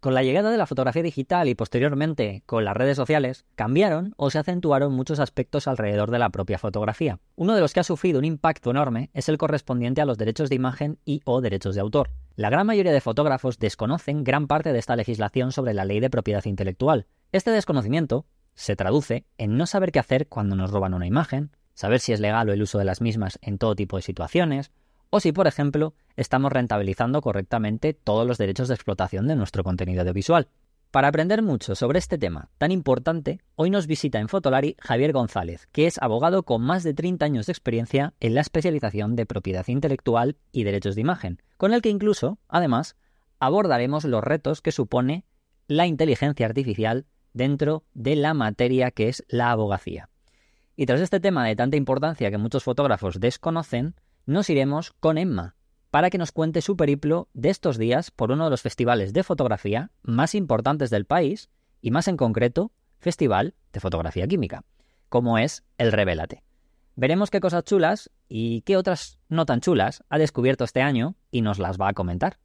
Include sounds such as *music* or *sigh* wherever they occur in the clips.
Con la llegada de la fotografía digital y posteriormente con las redes sociales, cambiaron o se acentuaron muchos aspectos alrededor de la propia fotografía. Uno de los que ha sufrido un impacto enorme es el correspondiente a los derechos de imagen y o derechos de autor. La gran mayoría de fotógrafos desconocen gran parte de esta legislación sobre la ley de propiedad intelectual. Este desconocimiento se traduce en no saber qué hacer cuando nos roban una imagen, saber si es legal o el uso de las mismas en todo tipo de situaciones, o si, por ejemplo, estamos rentabilizando correctamente todos los derechos de explotación de nuestro contenido audiovisual. Para aprender mucho sobre este tema tan importante, hoy nos visita en Fotolari Javier González, que es abogado con más de 30 años de experiencia en la especialización de propiedad intelectual y derechos de imagen, con el que incluso, además, abordaremos los retos que supone la inteligencia artificial dentro de la materia que es la abogacía. Y tras este tema de tanta importancia que muchos fotógrafos desconocen, nos iremos con Emma para que nos cuente su periplo de estos días por uno de los festivales de fotografía más importantes del país y más en concreto, Festival de Fotografía Química, como es el Revelate. Veremos qué cosas chulas y qué otras no tan chulas ha descubierto este año y nos las va a comentar.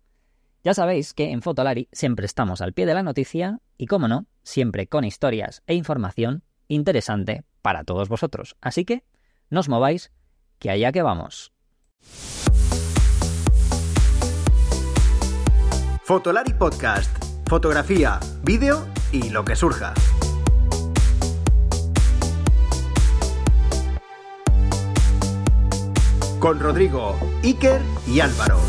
Ya sabéis que en Fotolari siempre estamos al pie de la noticia y, como no, siempre con historias e información interesante para todos vosotros. Así que, no os mováis, que allá que vamos. Fotolari Podcast. Fotografía, vídeo y lo que surja. Con Rodrigo, Iker y Álvaro.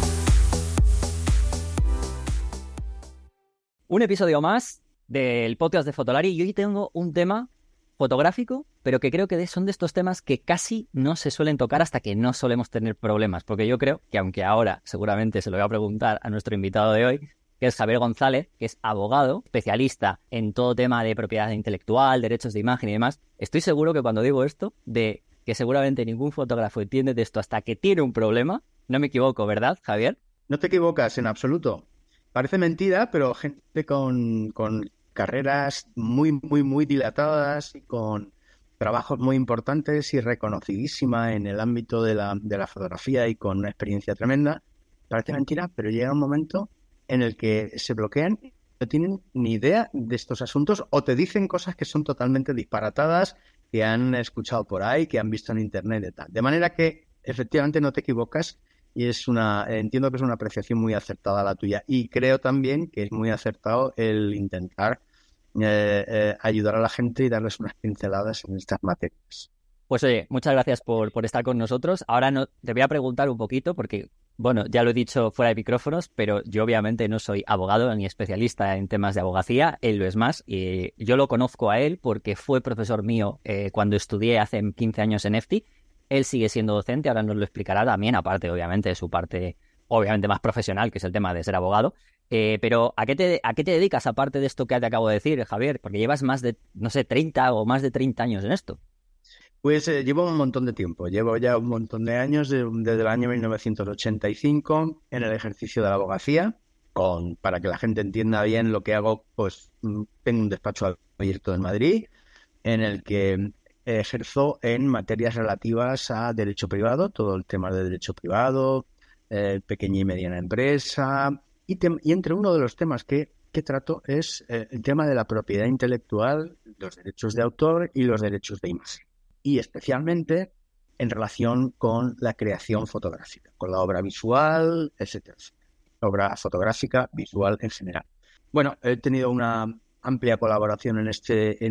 Un episodio más del podcast de Fotolari y hoy tengo un tema fotográfico, pero que creo que son de estos temas que casi no se suelen tocar hasta que no solemos tener problemas, porque yo creo que aunque ahora seguramente se lo voy a preguntar a nuestro invitado de hoy, que es Javier González, que es abogado, especialista en todo tema de propiedad intelectual, derechos de imagen y demás, estoy seguro que cuando digo esto, de que seguramente ningún fotógrafo entiende de esto hasta que tiene un problema, no me equivoco, ¿verdad, Javier? No te equivocas en absoluto. Parece mentira, pero gente con, con carreras muy, muy, muy dilatadas y con trabajos muy importantes y reconocidísima en el ámbito de la, de la fotografía y con una experiencia tremenda. Parece mentira, pero llega un momento en el que se bloquean y no tienen ni idea de estos asuntos o te dicen cosas que son totalmente disparatadas, que han escuchado por ahí, que han visto en internet y tal. De manera que efectivamente no te equivocas y es una, entiendo que es una apreciación muy acertada la tuya y creo también que es muy acertado el intentar eh, eh, ayudar a la gente y darles unas pinceladas en estas materias. Pues oye, muchas gracias por, por estar con nosotros. Ahora no, te voy a preguntar un poquito porque, bueno, ya lo he dicho fuera de micrófonos, pero yo obviamente no soy abogado ni especialista en temas de abogacía, él lo es más, y yo lo conozco a él porque fue profesor mío eh, cuando estudié hace 15 años en EFTI él sigue siendo docente, ahora nos lo explicará también, aparte, obviamente, de su parte, obviamente, más profesional, que es el tema de ser abogado. Eh, pero, ¿a qué, te, ¿a qué te dedicas aparte de esto que te acabo de decir, Javier? Porque llevas más de, no sé, 30 o más de 30 años en esto. Pues eh, llevo un montón de tiempo, llevo ya un montón de años, desde el año 1985, en el ejercicio de la abogacía. Con, para que la gente entienda bien lo que hago, pues mm, tengo un despacho abierto en Madrid, en el que ejerzo en materias relativas a derecho privado, todo el tema de derecho privado, eh, pequeña y mediana empresa, y, entre uno de los temas que, trato es eh, el tema de la propiedad intelectual, los derechos de autor y los derechos de imagen. Y especialmente en relación con la creación fotográfica, con la obra visual, etcétera, obra fotográfica, visual en general. Bueno, he tenido una amplia colaboración en este,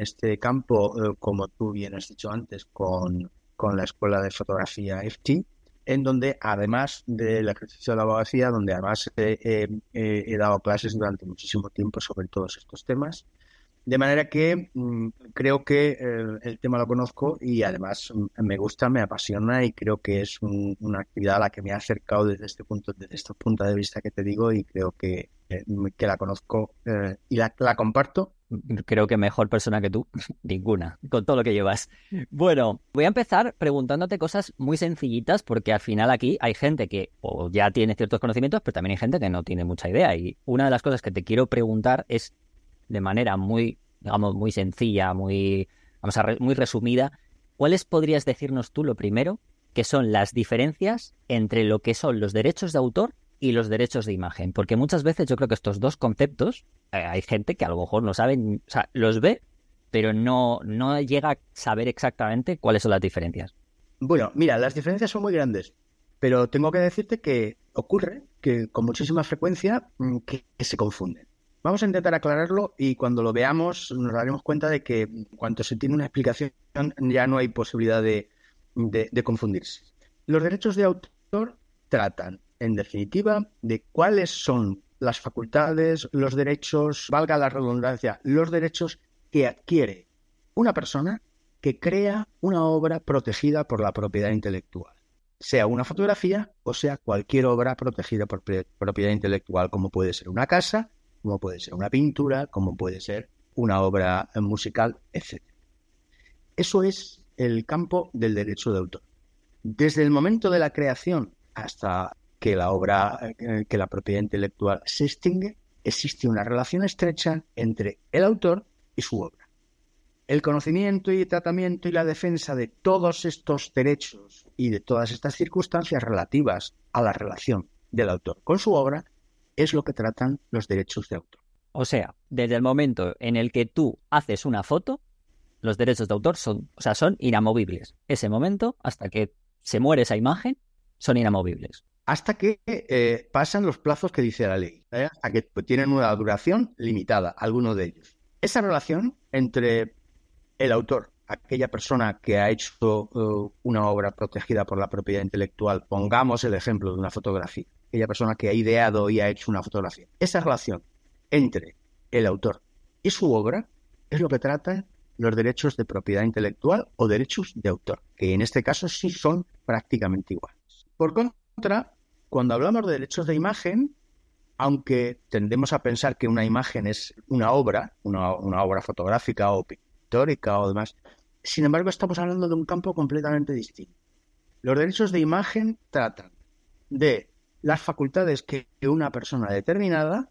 este campo, eh, como tú bien has dicho antes, con, la Escuela de Fotografía FT, en donde además del ejercicio de la abogacía, donde además he dado clases durante muchísimo tiempo sobre todos estos temas. De manera que mm, creo que eh, el tema lo conozco y además mm, me gusta, me apasiona y creo que es una actividad a la que me ha acercado desde este punto, desde este punto de vista que te digo y creo que, que la conozco y la, la comparto creo que mejor persona que tú, *laughs* ninguna, con todo lo que llevas. Bueno, voy a empezar preguntándote cosas muy sencillitas porque al final aquí hay gente que o ya tiene ciertos conocimientos, pero también hay gente que no tiene mucha idea. Y una de las cosas que te quiero preguntar es de manera muy, digamos, muy sencilla, muy, vamos a muy resumida, ¿cuáles podrías decirnos tú lo primero que son las diferencias entre lo que son los derechos de autor y los derechos de imagen. Porque muchas veces yo creo que estos dos conceptos, eh, hay gente que a lo mejor no sabe, o sea, los ve, pero no, no llega a saber exactamente cuáles son las diferencias. Bueno, mira, las diferencias son muy grandes, pero tengo que decirte que ocurre que con muchísima frecuencia mm, que, se confunden. Vamos a intentar aclararlo y cuando lo veamos nos daremos cuenta de que cuando se tiene una explicación ya no hay posibilidad de, de confundirse. Los derechos de autor tratan, en definitiva, de cuáles son las facultades, los derechos, valga la redundancia, los derechos que adquiere una persona que crea una obra protegida por la propiedad intelectual, sea una fotografía o sea cualquier obra protegida por propiedad intelectual, como puede ser una casa, como puede ser una pintura, como puede ser una obra musical, etc. Eso es el campo del derecho de autor. Desde el momento de la creación hasta que la obra, eh, que la propiedad intelectual se extingue, existe una relación estrecha entre el autor y su obra el conocimiento y tratamiento y la defensa de todos estos derechos y de todas estas circunstancias relativas a la relación del autor con su obra es lo que tratan los derechos de autor. O sea, desde el momento en el que tú haces una foto, los derechos de autor son, o sea, son inamovibles. Ese momento, hasta que se muere esa imagen, son inamovibles. Hasta que eh, pasan los plazos que dice la ley, ¿eh? hasta que tienen una duración limitada, algunos de ellos. Esa relación entre el autor, aquella persona que ha hecho uh, una obra protegida por la propiedad intelectual, pongamos el ejemplo de una fotografía, aquella persona que ha ideado y ha hecho una fotografía, esa relación entre el autor y su obra es lo que tratan los derechos de propiedad intelectual o derechos de autor, que en este caso sí son prácticamente iguales. Por contra, cuando hablamos de derechos de imagen, aunque tendemos a pensar que una imagen es una obra, una, una obra fotográfica o histórica o demás. Sin embargo, estamos hablando de un campo completamente distinto. Los derechos de imagen tratan de las facultades que una persona determinada,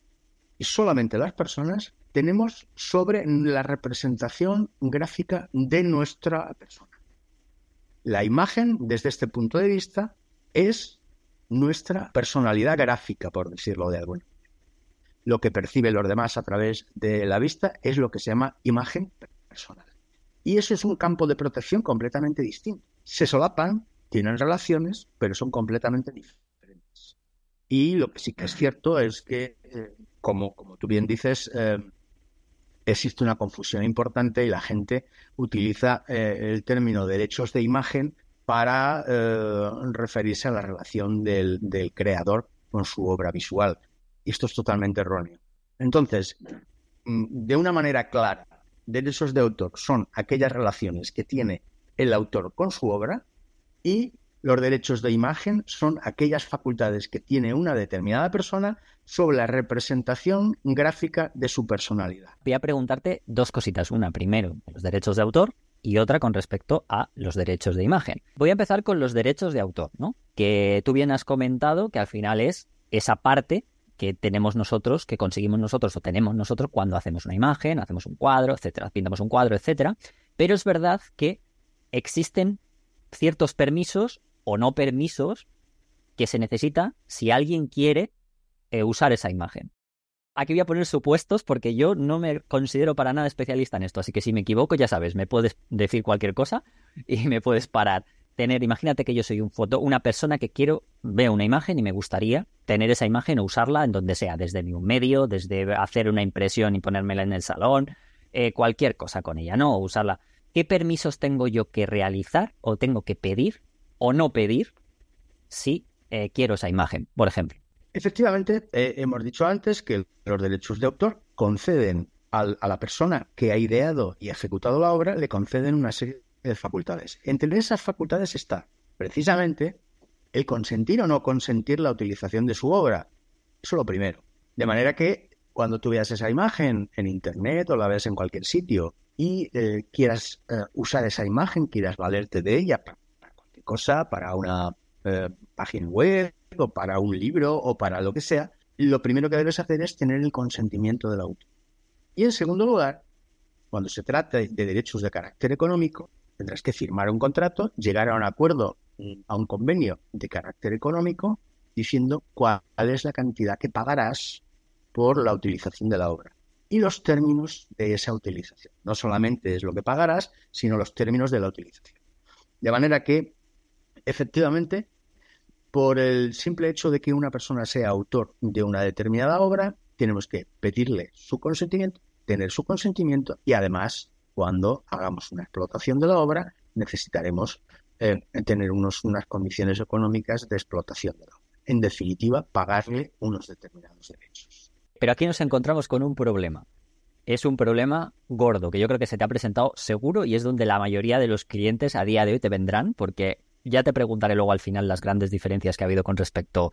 y solamente las personas, tenemos sobre la representación gráfica de nuestra persona. La imagen, desde este punto de vista, es nuestra personalidad gráfica, por decirlo de alguna manera. Lo que perciben los demás a través de la vista es lo que se llama imagen personal. Y eso es un campo de protección completamente distinto. Se solapan, tienen relaciones, pero son completamente diferentes. Y lo que sí que es cierto es que, eh, como, como tú bien dices, eh, existe una confusión importante y la gente utiliza eh, el término derechos de imagen para referirse a la relación del, del creador con su obra visual. Y esto es totalmente erróneo. Entonces, mm, de una manera clara, derechos de autor son aquellas relaciones que tiene el autor con su obra y los derechos de imagen son aquellas facultades que tiene una determinada persona sobre la representación gráfica de su personalidad. Voy a preguntarte dos cositas. Una, primero, los derechos de autor y otra con respecto a los derechos de imagen. Voy a empezar con los derechos de autor, ¿no? Que tú bien has comentado que al final es esa parte que tenemos nosotros, que conseguimos nosotros o tenemos nosotros cuando hacemos una imagen, hacemos un cuadro, etcétera, pintamos un cuadro, etcétera. Pero es verdad que existen ciertos permisos o no permisos que se necesita si alguien quiere eh, usar esa imagen. Aquí voy a poner supuestos porque yo no me considero para nada especialista en esto, así que si me equivoco, ya sabes, me puedes decir cualquier cosa y me puedes parar tener, imagínate que yo soy un foto, una persona que quiero, veo una imagen y me gustaría tener esa imagen o usarla en donde sea, desde un medio, desde hacer una impresión y ponérmela en el salón, eh, cualquier cosa con ella, ¿no? O usarla. ¿Qué permisos tengo yo que realizar o tengo que pedir o no pedir si eh, quiero esa imagen, por ejemplo? Efectivamente, eh, hemos dicho antes que los derechos de autor conceden a la persona que ha ideado y ejecutado la obra, le conceden una serie de facultades. Entre esas facultades está precisamente el consentir o no consentir la utilización de su obra. Eso lo primero. De manera que cuando tú veas esa imagen en Internet o la veas en cualquier sitio y eh, quieras eh, usar esa imagen, quieras valerte de ella para, cualquier cosa, para una eh, página web o para un libro o para lo que sea, lo primero que debes hacer es tener el consentimiento del autor. Y en segundo lugar, cuando se trata de derechos de carácter económico, tendrás que firmar un contrato, llegar a un acuerdo, a un convenio de carácter económico, diciendo cuál es la cantidad que pagarás por la utilización de la obra y los términos de esa utilización. No solamente es lo que pagarás, sino los términos de la utilización. De manera que, efectivamente, por el simple hecho de que una persona sea autor de una determinada obra, tenemos que pedirle su consentimiento, tener su consentimiento y además, cuando hagamos una explotación de la obra, necesitaremos eh, tener unos, unas condiciones económicas de explotación de la obra. En definitiva, pagarle unos determinados derechos. Pero aquí nos encontramos con un problema. Es un problema gordo que yo creo que se te ha presentado seguro y es donde la mayoría de los clientes a día de hoy te vendrán porque ya te preguntaré luego al final las grandes diferencias que ha habido con respecto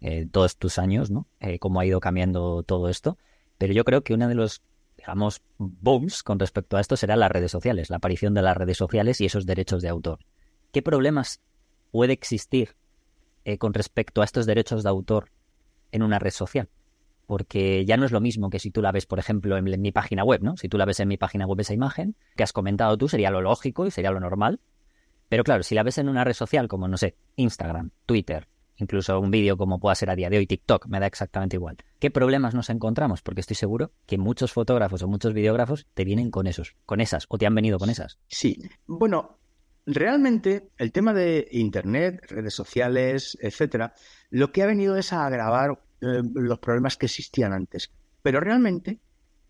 eh, todos tus años, ¿no? Eh, cómo ha ido cambiando todo esto. Pero yo creo que uno de los, digamos, booms con respecto a esto será las redes sociales, la aparición de las redes sociales y esos derechos de autor. ¿Qué problemas puede existir eh, con respecto a estos derechos de autor en una red social? Porque ya no es lo mismo que si tú la ves, por ejemplo, en, en mi página web, ¿no? Si tú la ves en mi página web esa imagen que has comentado tú, sería lo lógico y sería lo normal pero claro, si la ves en una red social como, no sé, Instagram, Twitter, incluso un vídeo como pueda ser a día de hoy TikTok, me da exactamente igual. ¿Qué problemas nos encontramos? Porque estoy seguro que muchos fotógrafos o muchos videógrafos te vienen con esos, con esas, o te han venido con esas. Sí, bueno, realmente el tema de Internet, redes sociales, etcétera, lo que ha venido es a agravar eh, los problemas que existían antes. Pero realmente,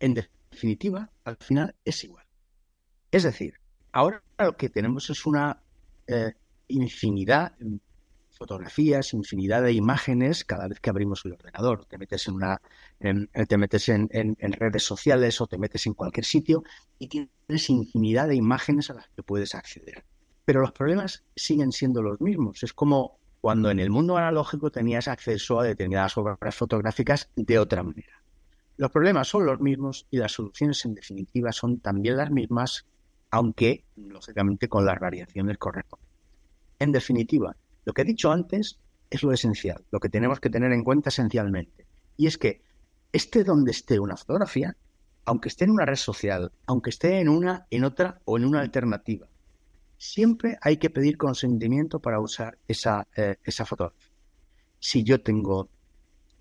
en definitiva, al final es igual. Es decir, ahora lo que tenemos es una eh, infinidad fotografías, infinidad de imágenes cada vez que abrimos el ordenador. Te metes en una, te metes en, redes sociales o te metes en cualquier sitio y tienes infinidad de imágenes a las que puedes acceder. Pero los problemas siguen siendo los mismos. Es como cuando en el mundo analógico tenías acceso a determinadas obras fotográficas de otra manera. Los problemas son los mismos y las soluciones en definitiva son también las mismas aunque lógicamente con las variaciones correspondientes. En definitiva, lo que he dicho antes es lo esencial, lo que tenemos que tener en cuenta esencialmente, y es que esté donde esté una fotografía, aunque esté en una red social, aunque esté en una, en otra o en una alternativa, siempre hay que pedir consentimiento para usar esa, eh, esa fotografía. Si yo tengo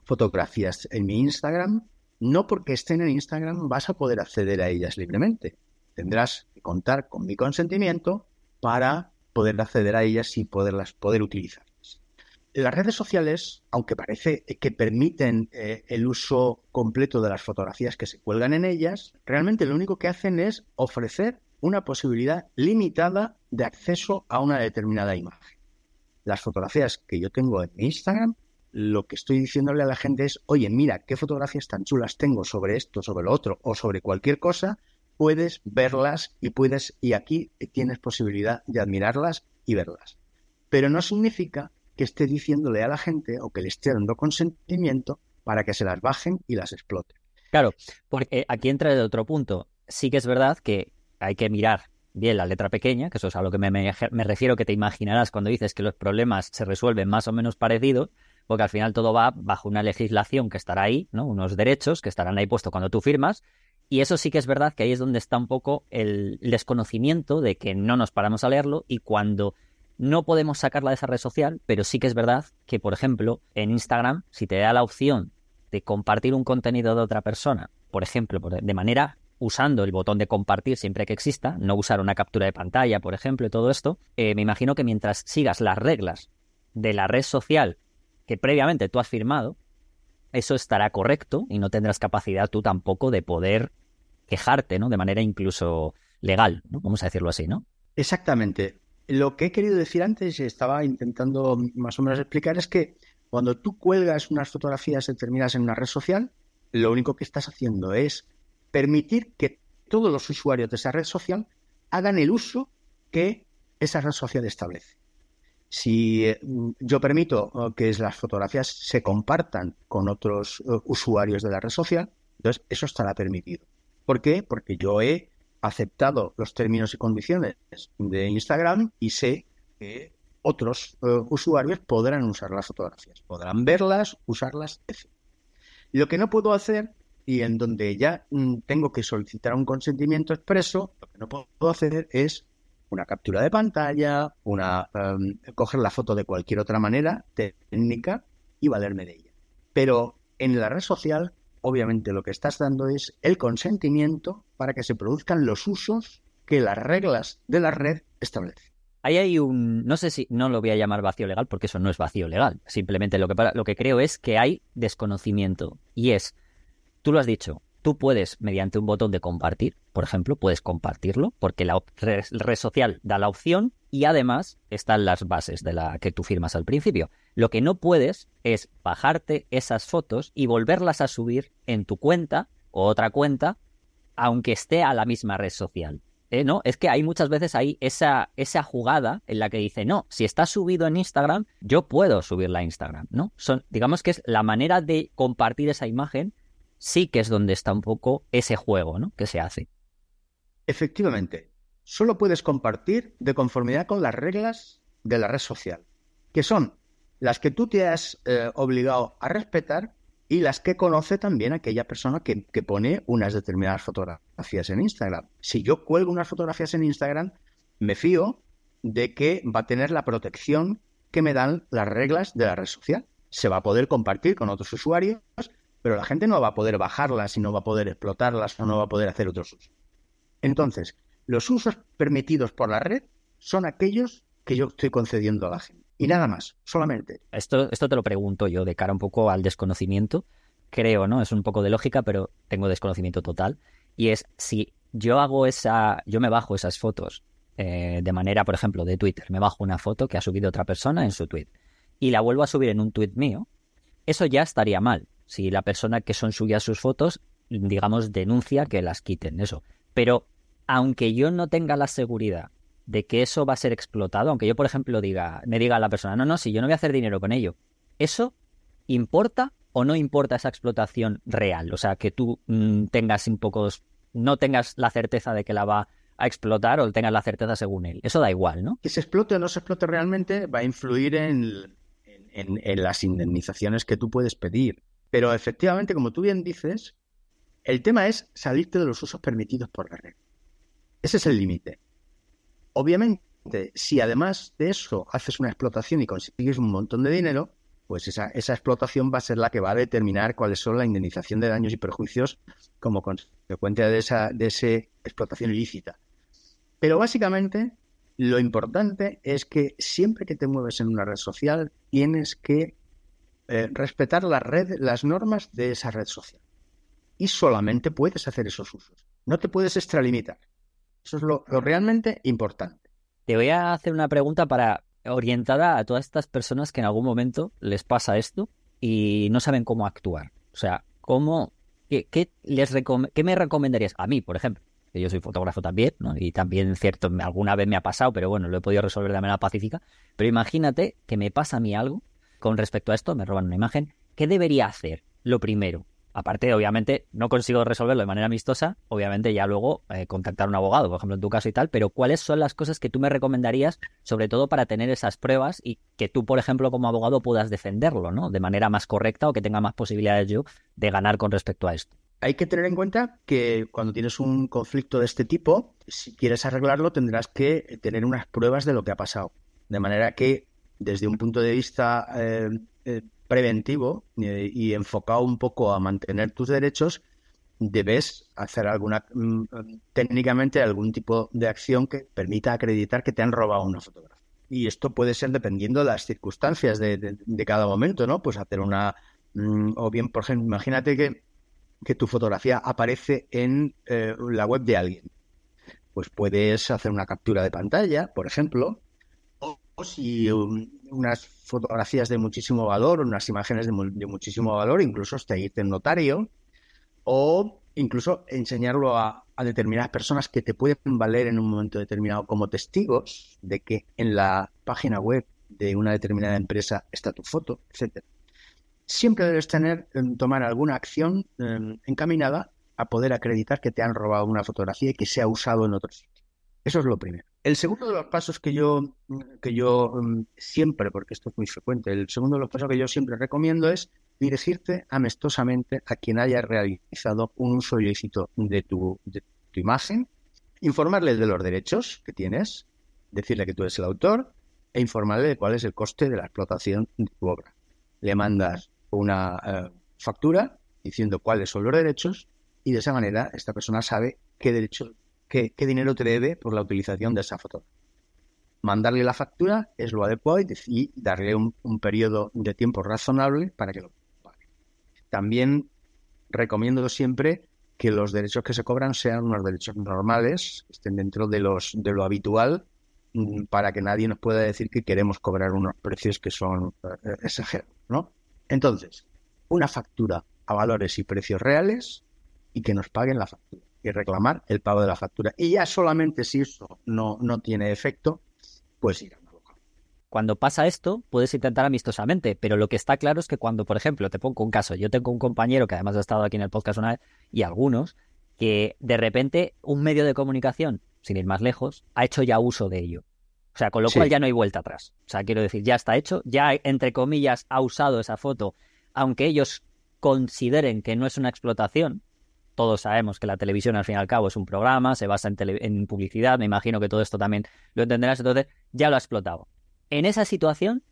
fotografías en mi Instagram, no porque estén en Instagram vas a poder acceder a ellas libremente tendrás que contar con mi consentimiento para poder acceder a ellas y poderlas poder utilizar. Las redes sociales, aunque parece que permiten eh, el uso completo de las fotografías que se cuelgan en ellas, realmente lo único que hacen es ofrecer una posibilidad limitada de acceso a una determinada imagen. Las fotografías que yo tengo en mi Instagram, lo que estoy diciéndole a la gente es, oye, mira, qué fotografías tan chulas tengo sobre esto, sobre lo otro o sobre cualquier cosa, puedes verlas y puedes, y aquí tienes posibilidad de admirarlas y verlas. Pero no significa que esté diciéndole a la gente o que le esté dando consentimiento para que se las bajen y las exploten. Claro, porque aquí entra el otro punto. Sí que es verdad que hay que mirar bien la letra pequeña, que eso es a lo que me, me, refiero que te imaginarás cuando dices que los problemas se resuelven más o menos parecidos, porque al final todo va bajo una legislación que estará ahí, ¿no? Unos derechos que estarán ahí puestos cuando tú firmas, y eso sí que es verdad que ahí es donde está un poco el desconocimiento de que no nos paramos a leerlo y cuando no podemos sacarla de esa red social, pero sí que es verdad que, por ejemplo, en Instagram, si te da la opción de compartir un contenido de otra persona, por ejemplo, de manera usando el botón de compartir siempre que exista, no usar una captura de pantalla, por ejemplo, y todo esto, eh, me imagino que mientras sigas las reglas de la red social que previamente tú has firmado, eso estará correcto y no tendrás capacidad tú tampoco de poder quejarte, ¿no? De manera incluso legal. Vamos a decirlo así, ¿no? Exactamente. Lo que he querido decir antes y estaba intentando más o menos explicar es que cuando tú cuelgas unas fotografías determinadas en una red social, lo único que estás haciendo es permitir que todos los usuarios de esa red social hagan el uso que esa red social establece. Si eh, yo permito eh, que las fotografías se compartan con otros eh, usuarios de la red social, entonces eso estará permitido. ¿Por qué? Porque yo he aceptado los términos y condiciones de Instagram y sé que otros eh, usuarios podrán usar las fotografías, podrán verlas, usarlas, etc. Lo que no puedo hacer y en donde ya mm, tengo que solicitar un consentimiento expreso, lo que no puedo hacer es una captura de pantalla, una em, coger la foto de cualquier otra manera técnica y valerme de ella. Pero en la red social, obviamente lo que estás dando es el consentimiento para que se produzcan los usos que las reglas de la red establecen. Ahí hay un, no sé si, no lo voy a llamar vacío legal porque eso no es vacío legal. Simplemente lo que, lo que creo es que hay desconocimiento. Y es, tú lo has dicho, tú puedes, mediante un botón de compartir, por ejemplo, puedes compartirlo porque la red, social da la opción y además están las bases de la que tú firmas al principio. Lo que no puedes es bajarte esas fotos y volverlas a subir en tu cuenta o otra cuenta, aunque esté a la misma red social. Eh, no, es que hay muchas veces ahí esa, esa jugada en la que dice, no, si está subido en Instagram, yo puedo subirla a Instagram, ¿no? Digamos que es la manera de compartir esa imagen, sí que es donde está un poco ese juego, ¿no? Que se hace. Efectivamente, solo puedes compartir de conformidad con las reglas de la red social, que son las que tú te has eh, obligado a respetar y las que conoce también aquella persona que, pone unas determinadas fotografías en Instagram. Si yo cuelgo unas fotografías en Instagram, me fío de que va a tener la protección que me dan las reglas de la red social. Se va a poder compartir con otros usuarios, pero la gente no va a poder bajarlas y no va a poder explotarlas o no va a poder hacer otros usos. Entonces, los usos permitidos por la red son aquellos que yo estoy concediendo a la gente. Y nada más, solamente. Esto, esto te lo pregunto yo de cara un poco al desconocimiento. Creo, ¿no? Es un poco de lógica, pero tengo desconocimiento total. Y es si yo hago esa, yo me bajo esas fotos eh, de manera, por ejemplo, de Twitter, me bajo una foto que ha subido otra persona en su tweet y la vuelvo a subir en un tweet mío, eso ya estaría mal. Si la persona que son suyas sus fotos, digamos, denuncia que las quiten, eso. Pero aunque yo no tenga la seguridad de que eso va a ser explotado, aunque yo, por ejemplo, diga, me diga a la persona, no, no, si yo no voy a hacer dinero con ello, ¿eso importa o no importa esa explotación real? O sea, que tú mm, tengas un poco, no tengas la certeza de que la va a explotar o tengas la certeza según él. Eso da igual, ¿no? Que se explote o no se explote realmente va a influir en, en las indemnizaciones que tú puedes pedir. Pero efectivamente, como tú bien dices, el tema es salirte de los usos permitidos por la red. Ese es el límite. Obviamente, si además de eso haces una explotación y consigues un montón de dinero, pues esa, esa, explotación va a ser la que va a determinar cuáles son la indemnización de daños y perjuicios como consecuencia de esa, de explotación ilícita. Pero básicamente lo importante es que siempre que te mueves en una red social tienes que eh, respetar la red, las normas de esa red social. Y solamente puedes hacer esos usos. No te puedes extralimitar. Eso es lo, realmente importante. Te voy a hacer una pregunta para orientada a todas estas personas que en algún momento les pasa esto y no saben cómo actuar. O sea, ¿cómo, qué, les qué me recomendarías? A mí, por ejemplo, que yo soy fotógrafo también, ¿no? y también, cierto, alguna vez me ha pasado, pero bueno, lo he podido resolver de manera pacífica. Pero imagínate que me pasa a mí algo con respecto a esto, me roban una imagen. ¿Qué debería hacer? Lo primero, Aparte, obviamente, no consigo resolverlo de manera amistosa, obviamente ya luego eh, contactar a un abogado, por ejemplo, en tu caso y tal, pero ¿cuáles son las cosas que tú me recomendarías, sobre todo para tener esas pruebas y que tú, por ejemplo, como abogado puedas defenderlo, ¿no? De manera más correcta o que tenga más posibilidades yo de ganar con respecto a esto. Hay que tener en cuenta que cuando tienes un conflicto de este tipo, si quieres arreglarlo, tendrás que tener unas pruebas de lo que ha pasado. De manera que, desde un punto de vista eh, eh, preventivo eh, y enfocado un poco a mantener tus derechos, debes hacer alguna mm, técnicamente algún tipo de acción que permita acreditar que te han robado una fotografía. Y esto puede ser dependiendo de las circunstancias de, cada momento, ¿no? Pues hacer una mm, o bien, por ejemplo, imagínate que, que tu fotografía aparece en eh, la web de alguien. Pues puedes hacer una captura de pantalla, por ejemplo, o, si unas fotografías de muchísimo valor, unas imágenes de, muchísimo valor, incluso hasta irte en notario, o incluso enseñarlo a, determinadas personas que te pueden valer en un momento determinado como testigos de que en la página web de una determinada empresa está tu foto, etcétera. Siempre debes tener, em, tomar alguna acción em, encaminada a poder acreditar que te han robado una fotografía y que se ha usado en otros sitio. Eso es lo primero. El segundo de los pasos que yo, que yo mm, siempre, porque esto es muy frecuente, el segundo de los pasos que yo siempre recomiendo es dirigirte amistosamente a quien haya realizado un uso ilícito de tu, de tu imagen, informarle de los derechos que tienes, decirle que tú eres el autor e informarle de cuál es el coste de la explotación de tu obra. le mandas una eh, factura diciendo cuáles son los derechos y de esa manera esta persona sabe qué derecho, qué, dinero te debe por la utilización de esa foto. Mandarle la factura es lo adecuado y darle un, un periodo de tiempo razonable para que lo pague. También recomiendo siempre que los derechos que se cobran sean unos derechos normales, estén dentro de los de lo habitual, mm, para que nadie nos pueda decir que queremos cobrar unos precios que son eh, exagerados, ¿no? Entonces, una factura a valores y precios reales y que nos paguen la factura y reclamar el pago de la factura. Y ya solamente si eso no, no tiene efecto, pues ir a cuando pasa esto, puedes intentar amistosamente, pero lo que está claro es que cuando, por ejemplo, te pongo un caso, yo tengo un compañero que además ha estado aquí en el podcast una vez, y algunos, que de repente un medio de comunicación, sin ir más lejos, ha hecho ya uso de ello. O sea, con lo cual ya no hay vuelta atrás. O sea, quiero decir, ya está hecho, ya entre comillas ha usado esa foto, aunque ellos consideren que no es una explotación. Todos sabemos que la televisión al fin y al cabo es un programa, se basa en, en publicidad, me imagino que todo esto también lo entenderás, entonces ya lo ha explotado. En esa situación,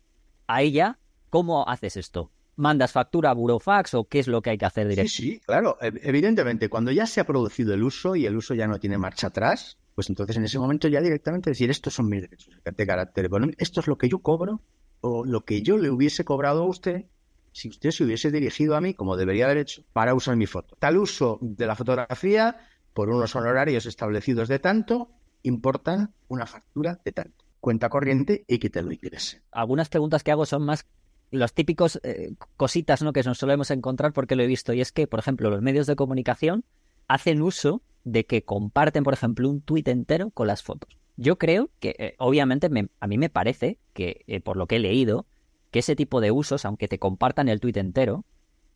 ahí ya, ¿cómo haces esto? ¿Mandas factura a Burofax o qué es lo que hay que hacer directamente? Sí, sí, claro. Evidentemente, cuando ya se ha producido el uso y el uso ya no tiene marcha atrás, pues entonces en ese momento ya directamente decir, estos son mis derechos de carácter económico, esto es lo que yo cobro o lo que yo le hubiese cobrado a usted si usted se hubiese dirigido a mí, como debería haber hecho, para usar mi foto. Tal uso de la fotografía, por unos honorarios establecidos de tanto, importan una factura de tanto cuenta corriente y que te lo ingrese. Algunas preguntas que hago son más los típicos eh, cositas ¿no? que nos solemos encontrar porque lo he visto. Y es que, por ejemplo, los medios de comunicación hacen uso de que comparten, por ejemplo, un tuit entero con las fotos. Yo creo que, eh, obviamente, a mí me parece que, eh, por lo que he leído, que ese tipo de usos, aunque te compartan el tuit entero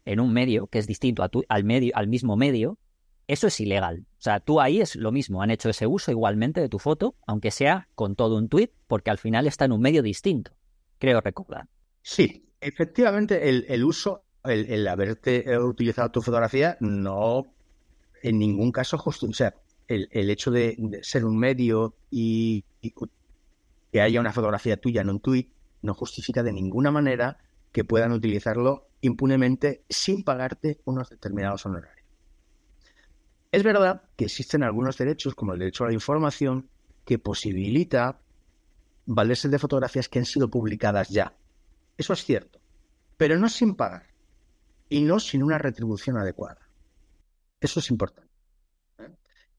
en un medio que es distinto al, mismo medio, eso es ilegal. O sea, tú ahí es lo mismo, han hecho ese uso igualmente de tu foto, aunque sea con todo un tweet, porque al final está en un medio distinto. Creo recordar. Sí, efectivamente el, uso, el, haberte eh, utilizado tu fotografía, no en ningún caso justo. O sea, el, hecho de, ser un medio y, que haya una fotografía tuya en un tweet no justifica de ninguna manera que puedan utilizarlo impunemente sin pagarte unos determinados honorarios. Es verdad que existen algunos derechos, como el derecho a la información, que posibilita valerse de fotografías que han sido publicadas ya. Eso es cierto, pero no sin pagar y no sin una retribución adecuada. Eso es importante. ¿eh?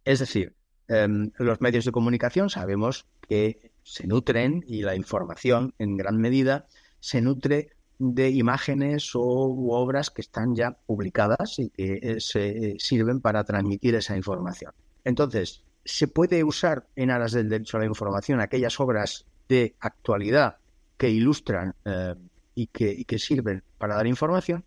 Es decir, em, los medios de comunicación sabemos que se nutren y la información en gran medida se nutre de imágenes o obras que están ya publicadas y que eh, se eh, sirven para transmitir esa información. Entonces, se puede usar en aras del derecho a la información aquellas obras de actualidad que ilustran eh, y, que, y, que, sirven para dar información,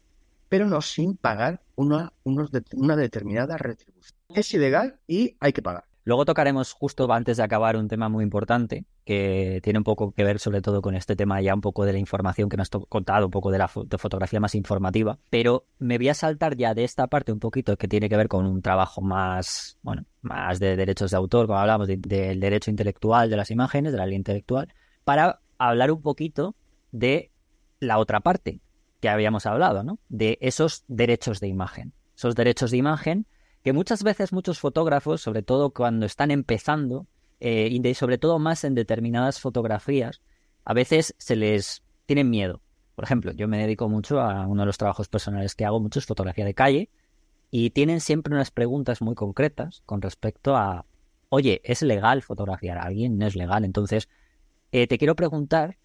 pero no sin pagar una, unos una determinada retribución. Es ilegal y hay que pagar. Luego tocaremos justo antes de acabar un tema muy importante que tiene un poco que ver sobre todo con este tema ya un poco de la información que nos has contado, un poco de la fotografía más informativa, pero me voy a saltar ya de esta parte un poquito que tiene que ver con un trabajo más, bueno, más de derechos de autor, como hablamos del derecho intelectual de las imágenes, de la ley intelectual, para hablar un poquito de la otra parte que habíamos hablado, ¿no? De esos derechos de imagen. Esos derechos de imagen que muchas veces muchos fotógrafos, sobre todo cuando están empezando, eh, y sobre todo más en determinadas fotografías, a veces se les tienen miedo. Por ejemplo, yo me dedico mucho a uno de los trabajos personales que hago mucho es fotografía de calle y tienen siempre unas preguntas muy concretas con respecto a, oye, ¿es legal fotografiar a alguien? ¿No es legal? Entonces, eh, te quiero preguntar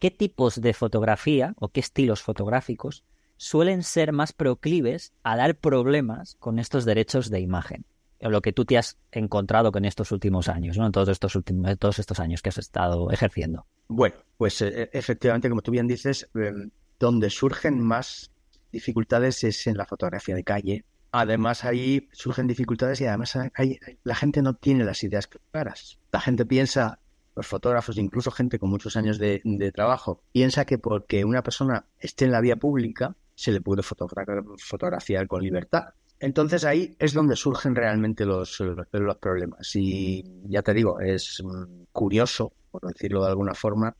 qué tipos de fotografía o qué estilos fotográficos suelen ser más proclives a dar problemas con estos derechos de imagen. Lo que tú te has encontrado con estos últimos años, ¿no? En todos estos últimos, todos estos años que has estado ejerciendo. Bueno, pues eh, efectivamente, como tú bien dices, em, donde surgen más dificultades es en la fotografía de calle. Además, ahí surgen dificultades y además la gente no tiene las ideas claras. La gente piensa, los fotógrafos, incluso gente con muchos años de trabajo, piensa que porque una persona esté en la vía pública, se le puede fotografiar con libertad. Entonces ahí es donde surgen realmente los, los, problemas. Y ya te digo, es curioso, por decirlo de alguna forma,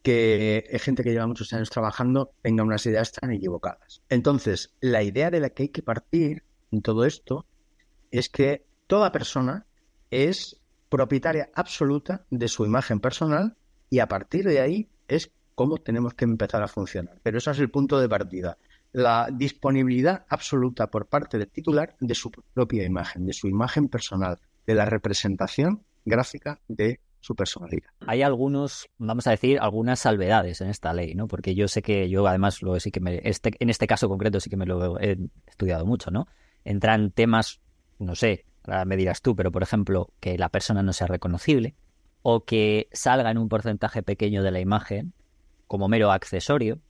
que gente que lleva muchos años trabajando tenga unas ideas tan equivocadas. Entonces, la idea de la que hay que partir en todo esto es que toda persona es propietaria absoluta de su imagen personal y a partir de ahí es cómo tenemos que empezar a funcionar. Pero ese es el punto de partida. La disponibilidad absoluta por parte del titular de su propia imagen, de su imagen personal, de la representación gráfica de su personalidad. Hay algunos, vamos a decir, algunas salvedades en esta ley, ¿no? Porque yo sé que yo además lo sí que me, este, en este caso concreto sí que me lo he estudiado mucho, ¿no? Entran temas, no sé, me dirás tú, pero por ejemplo, que la persona no sea reconocible o que salga en un porcentaje pequeño de la imagen como mero accesorio.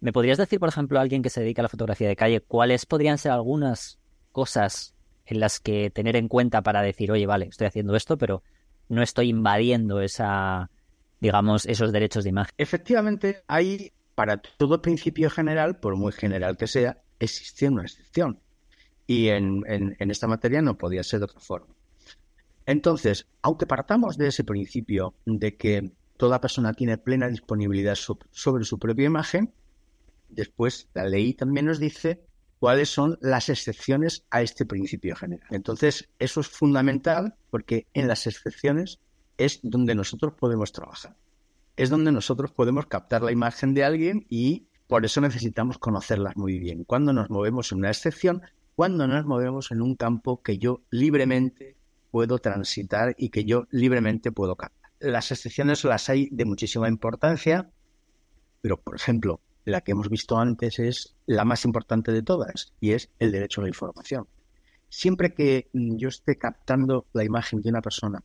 ¿Me podrías decir, por ejemplo, a alguien que se dedica a la fotografía de calle, cuáles podrían ser algunas cosas en las que tener en cuenta para decir, oye, vale, estoy haciendo esto, pero no estoy invadiendo esa, digamos, esos derechos de imagen? Efectivamente, hay para todo principio general, por muy general que sea, existe una excepción. Y en, esta materia no podía ser de otra forma. Entonces, aunque partamos de ese principio de que toda persona tiene plena disponibilidad sobre su propia imagen, después la ley también nos dice cuáles son las excepciones a este principio general. Entonces, eso es fundamental porque en las excepciones es donde nosotros podemos trabajar. Es donde nosotros podemos captar la imagen de alguien y por eso necesitamos conocerlas muy bien. Cuando nos movemos en una excepción, cuando nos movemos en un campo que yo libremente puedo transitar y que yo libremente puedo captar. Las excepciones las hay de muchísima importancia, pero por ejemplo, la que hemos visto antes es la más importante de todas y es el derecho a la información. Siempre que yo esté captando la imagen de una persona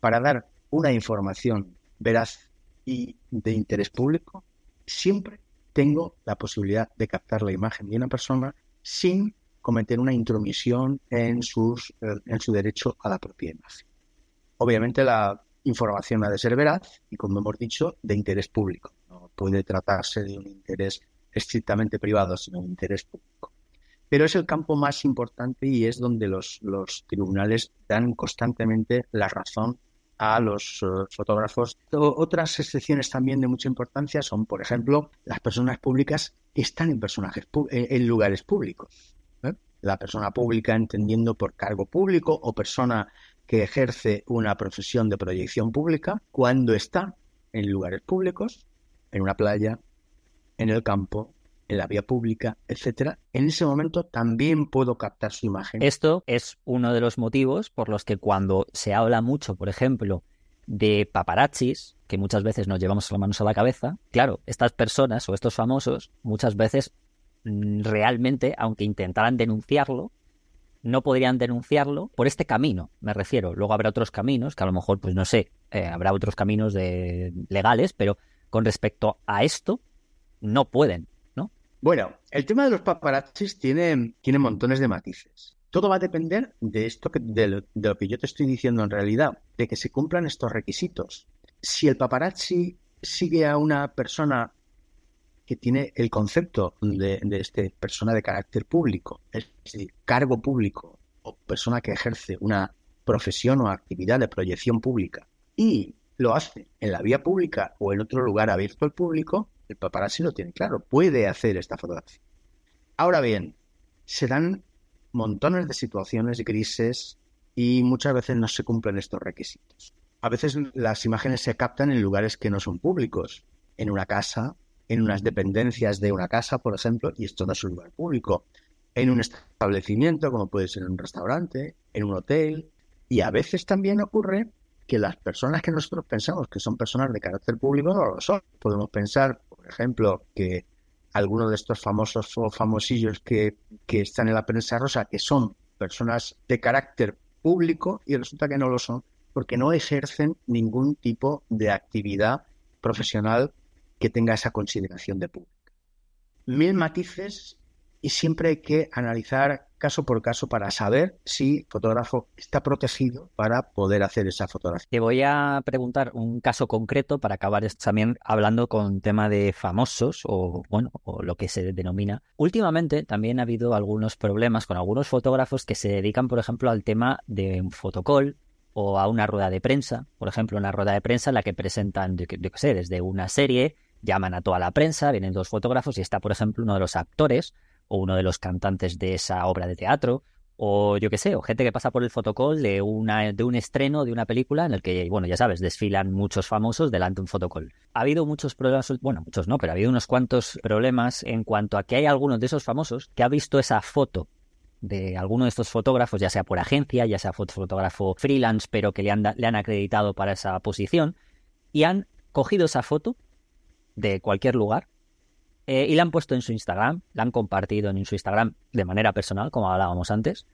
para dar una información veraz y de interés público, siempre tengo la posibilidad de captar la imagen de una persona sin cometer una intromisión en, sus, eh, en su derecho a la propia imagen. Obviamente la información ha de ser veraz y, como hemos dicho, de interés público. Puede tratarse de un interés estrictamente privado, sino de interés público. Pero es el campo más importante y es donde los, tribunales dan constantemente la razón a los eh, fotógrafos. Otras excepciones también de mucha importancia son, por ejemplo, las personas públicas que están en personajes en lugares públicos la persona pública entendiendo por cargo público o persona que ejerce una profesión de proyección pública cuando está en lugares públicos, en una playa, en el campo, en la vía pública, etcétera, en ese momento también puedo captar su imagen. Esto es uno de los motivos por los que cuando se habla mucho, por ejemplo, de paparazzis, que muchas veces nos llevamos las manos a la cabeza, claro, estas personas o estos famosos muchas veces Mm, realmente, aunque intentaran denunciarlo, no podrían denunciarlo por este camino, me refiero. Luego habrá otros caminos, que a lo mejor, pues no sé, eh, habrá otros caminos de, legales, pero con respecto a esto, no pueden, ¿no? Bueno, el tema de los paparazzis tiene, tiene montones de matices. Todo va a depender de esto de lo que yo te estoy diciendo en realidad, de que se cumplan estos requisitos. Si el paparazzi sigue a una persona que tiene el concepto de, este persona de carácter público, es decir, cargo público o persona que ejerce una profesión o actividad de proyección pública y lo hace en la vía pública o en otro lugar abierto al público, el paparazzi lo tiene claro, puede hacer esta fotografía. Ahora bien, se dan montones de situaciones grises y muchas veces no se cumplen estos requisitos. A veces las imágenes se captan en lugares que no son públicos, en una casa, en unas dependencias de una casa, por ejemplo, y esto no es un lugar público, en un establecimiento, como puede ser un restaurante, en un hotel, y a veces también ocurre que las personas que nosotros pensamos que son personas de carácter público no lo son. Podemos pensar, por ejemplo, que algunos de estos famosos o famosillos que, que están en la prensa rosa, que son personas de carácter público y resulta que no lo son, porque no ejercen ningún tipo de actividad profesional que tenga esa consideración de pública. Mil matices y siempre hay que analizar caso por caso para saber si el fotógrafo está protegido para poder hacer esa fotografía. Te voy a preguntar un caso concreto para acabar también hablando con tema de famosos o bueno, o lo que se denomina. Últimamente también ha habido algunos problemas con algunos fotógrafos que se dedican, por ejemplo, al tema de un fotocall o a una rueda de prensa, por ejemplo, una rueda de prensa en la que presentan, yo, qué sé, desde una serie, llaman a toda la prensa, vienen dos fotógrafos y está, por ejemplo, uno de los actores o uno de los cantantes de esa obra de teatro o yo qué sé, o gente que pasa por el fotocall de, de un estreno de una película en el que, bueno, ya sabes, desfilan muchos famosos delante de un fotocall. Ha habido muchos problemas, bueno, muchos no, pero ha habido unos cuantos problemas en cuanto a que hay algunos de esos famosos que ha visto esa foto de alguno de estos fotógrafos, ya sea por agencia, ya sea fotógrafo freelance, pero que le han, le han acreditado para esa posición, y han cogido esa foto de cualquier lugar eh, y la han puesto en su Instagram, la han compartido en su Instagram de manera personal, como hablábamos antes,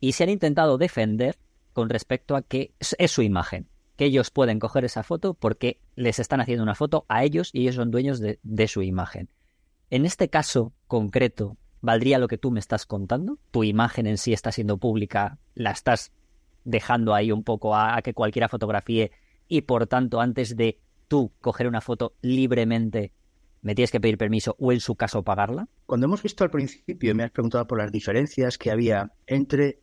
y se han intentado defender con respecto a que es su imagen, que ellos pueden coger esa foto porque les están haciendo una foto a ellos y ellos son dueños de, su imagen. En este caso concreto, ¿valdría lo que tú me estás contando? ¿Tu imagen en sí está siendo pública? ¿La estás dejando ahí un poco a que cualquiera fotografíe y por tanto antes de tú coger una foto libremente me tienes que pedir permiso o en su caso pagarla? Cuando hemos visto al principio, me has preguntado por las diferencias que había entre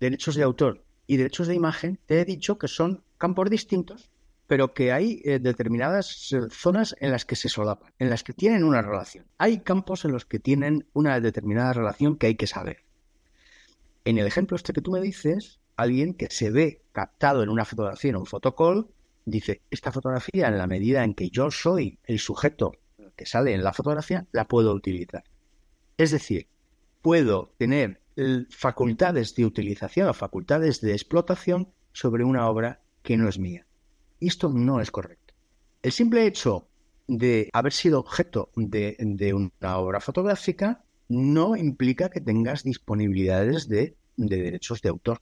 derechos de autor y derechos de imagen, te he dicho que son campos distintos, pero que hay eh, determinadas eh, zonas en las que se solapan, en las que tienen una relación. Hay campos en los que tienen una determinada relación que hay que saber. En el ejemplo este que tú me dices, alguien que se ve captado en una fotografía, en un fotocall, dice, esta fotografía en la medida en que yo soy el sujeto que sale en la fotografía, la puedo utilizar. Es decir, puedo tener facultades de utilización o facultades de explotación sobre una obra que no es mía. Y esto no es correcto. El simple hecho de haber sido objeto de, una obra fotográfica no implica que tengas disponibilidades de, de derechos de autor.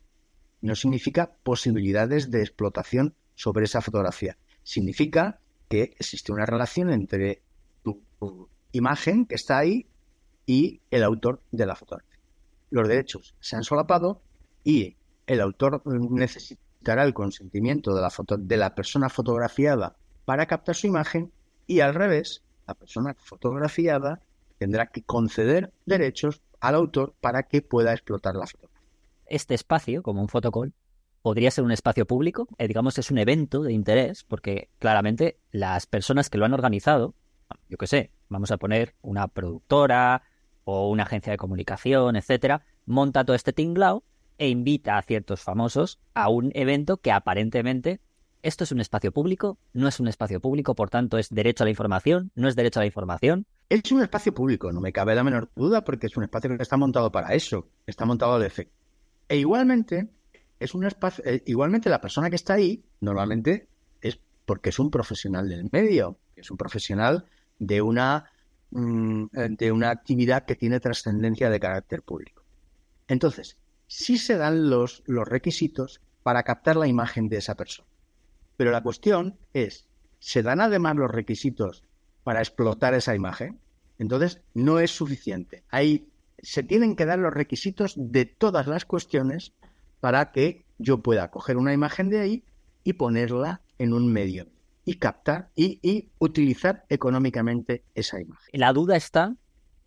No significa posibilidades de explotación sobre esa fotografía. Significa que existe una relación entre imagen que está ahí y el autor de la fotografía. Los derechos se han solapado y el autor necesitará el consentimiento de la, foto de la persona fotografiada para captar su imagen y al revés, la persona fotografiada tendrá que conceder derechos al autor para que pueda explotar la fotografía. Este espacio, como un fotocall, podría ser un espacio público, eh, digamos, es un evento de interés, porque claramente las personas que lo han organizado yo qué sé, vamos a poner una productora o una agencia de comunicación, etcétera, monta todo este tinglao e invita a ciertos famosos a un evento que aparentemente esto es un espacio público, no es un espacio público, por tanto es derecho a la información, no es derecho a la información. Es un espacio público, no me cabe la menor duda, porque es un espacio que está montado para eso, está montado al efecto. E igualmente, es un espacio, eh, igualmente la persona que está ahí, normalmente es porque es un profesional del medio, es un profesional de una, mm, de una actividad que tiene trascendencia de carácter público. Entonces, sí se dan los, los requisitos para captar la imagen de esa persona. Pero la cuestión es, ¿se dan además los requisitos para explotar esa imagen? Entonces, no es suficiente. Ahí se tienen que dar los requisitos de todas las cuestiones para que yo pueda coger una imagen de ahí y ponerla en un medio y captar y, utilizar económicamente esa imagen. La duda está,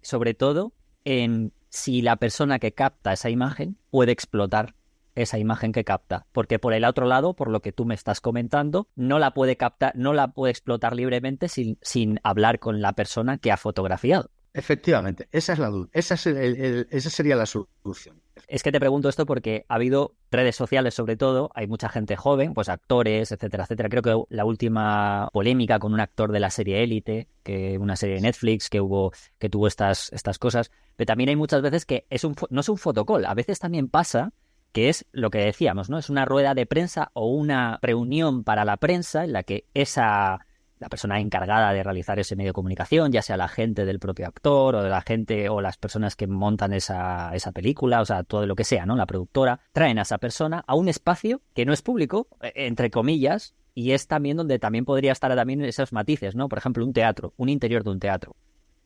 sobre todo, en si la persona que capta esa imagen puede explotar esa imagen que capta, porque por el otro lado, por lo que tú me estás comentando, no la puede captar, no la puede explotar libremente sin, sin hablar con la persona que ha fotografiado. Efectivamente, esa es la duda, esa, esa sería la solución. Es que te pregunto esto porque ha habido redes sociales sobre todo, hay mucha gente joven, pues actores, etcétera, etcétera. Creo que la última polémica con un actor de la serie Élite, que una serie de Netflix que hubo que tuvo estas estas cosas, pero también hay muchas veces que es un no es un fotocall, a veces también pasa que es lo que decíamos, ¿no? Es una rueda de prensa o una reunión para la prensa en la que esa la persona encargada de realizar ese medio de comunicación, ya sea la gente del propio actor o de la gente o las personas que montan esa, esa película, o sea, todo lo que sea, ¿no? La productora, traen a esa persona a un espacio que no es público, e, entre comillas, y es también donde también podría estar también esos matices, ¿no? Por ejemplo, un teatro, un interior de un teatro.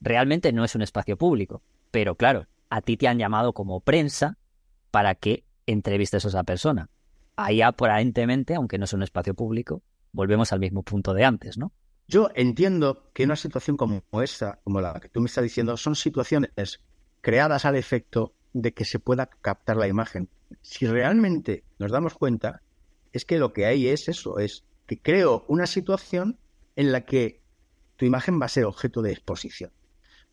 Realmente no es un espacio público, pero claro, a ti te han llamado como prensa para que entrevistes a esa persona. Ahí aparentemente, aunque no es un espacio público, volvemos al mismo punto de antes, ¿no? Yo entiendo que una situación como esta, como la que tú me estás diciendo, son situaciones creadas al efecto de que se pueda captar la imagen. Si realmente nos damos cuenta, es que lo que hay es eso, es que creo una situación en la que tu imagen va a ser objeto de exposición.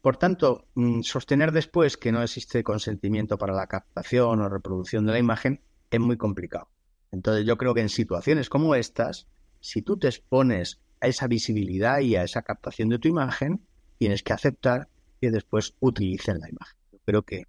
Por tanto, mm, sostener después que no existe consentimiento para la captación o reproducción de la imagen es muy complicado. Entonces yo creo que en situaciones como estas, si tú te expones a esa visibilidad y a esa captación de tu imagen, tienes que aceptar que después utilicen la imagen. Creo que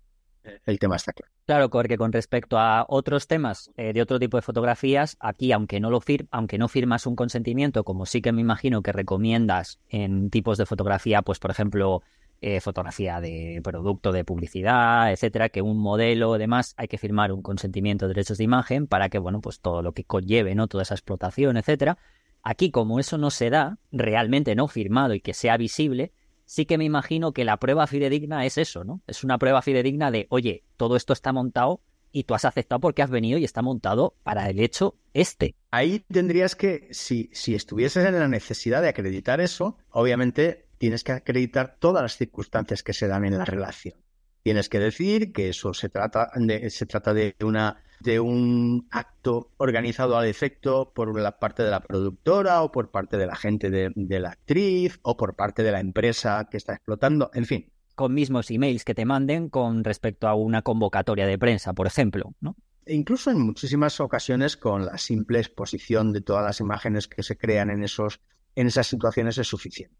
el tema está claro. Claro, porque con respecto a otros temas eh, de otro tipo de fotografías, aquí aunque no lo fir aunque no firmas un consentimiento, como sí que me imagino que recomiendas en tipos de fotografía, pues por ejemplo, eh, fotografía de producto, de publicidad, etcétera, que un modelo, además, hay que firmar un consentimiento de derechos de imagen para que, bueno, pues todo lo que conlleve, ¿no? Toda esa explotación, etcétera. Aquí, como eso no se da, realmente no firmado y que sea visible, sí que me imagino que la prueba fidedigna es eso, ¿no? Es una prueba fidedigna de, oye, todo esto está montado y tú has aceptado porque has venido y está montado para el hecho este. Ahí tendrías que, si, si estuvieses en la necesidad de acreditar eso, obviamente tienes que acreditar todas las circunstancias que se dan en la relación. Tienes que decir que eso se trata de, se trata de una de un acto organizado al efecto por la parte de la productora o por parte de la gente de, de la actriz o por parte de la empresa que está explotando, en fin. Con mismos emails que te manden con respecto a una convocatoria de prensa, por ejemplo, ¿no? E incluso en muchísimas ocasiones con la simple exposición de todas las imágenes que se crean en esos en esas situaciones es suficiente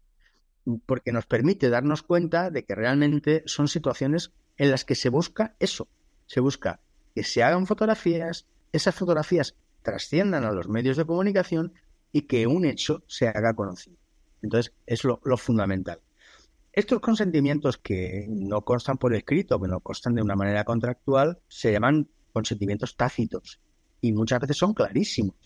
porque nos permite darnos cuenta de que realmente son situaciones en las que se busca eso, se busca que se hagan fotografías, esas fotografías trasciendan a los medios de comunicación y que un hecho se haga conocido. Entonces, es lo, fundamental. Estos consentimientos que no constan por escrito, que no constan de una manera contractual, se llaman consentimientos tácitos y muchas veces son clarísimos.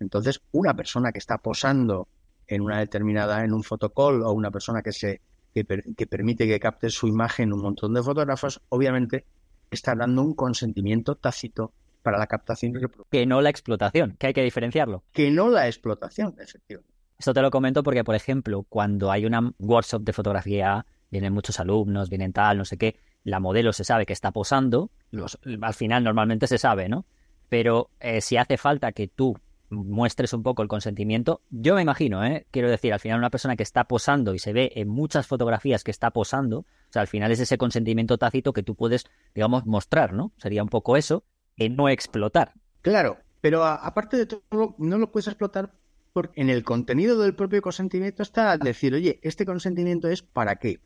Entonces, una persona que está posando en una determinada, en un fotocall o una persona que se que, permite que capte su imagen un montón de fotógrafos, obviamente está dando un consentimiento tácito para la captación y reproducción. Que no la explotación, que hay que diferenciarlo. Que no la explotación, efectivamente. Esto te lo comento porque, por ejemplo, cuando hay una workshop de fotografía, vienen muchos alumnos, vienen tal, no sé qué, la modelo se sabe que está posando, los, al final normalmente se sabe, ¿no? Pero eh, si hace falta que tú muestres un poco el consentimiento. Yo me imagino, ¿eh? quiero decir, al final una persona que está posando y se ve en muchas fotografías que está posando, o sea, al final es ese consentimiento tácito que tú puedes, digamos, mostrar, ¿no? Sería un poco eso, en no explotar. Claro, pero aparte de todo, no lo puedes explotar porque en el contenido del propio consentimiento está decir, oye, este consentimiento es para qué?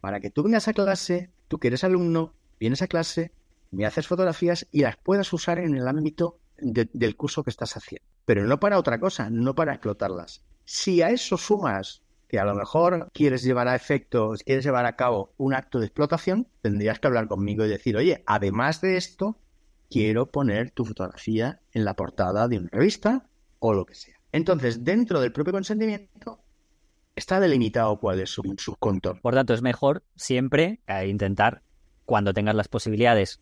Para que tú vengas a clase, tú que eres alumno, vienes a clase, me haces fotografías y las puedas usar en el ámbito del curso que estás haciendo. Pero no para otra cosa, no para explotarlas. Si a eso sumas que a lo mejor quieres llevar a efecto, quieres llevar a cabo un acto de explotación, tendrías que hablar conmigo y decir, oye, además de esto, quiero poner tu fotografía en la portada de una revista o lo que sea. Entonces, dentro del propio consentimiento, está delimitado cuál es su, su contorno. Por tanto, es mejor siempre eh, intentar, cuando tengas las posibilidades,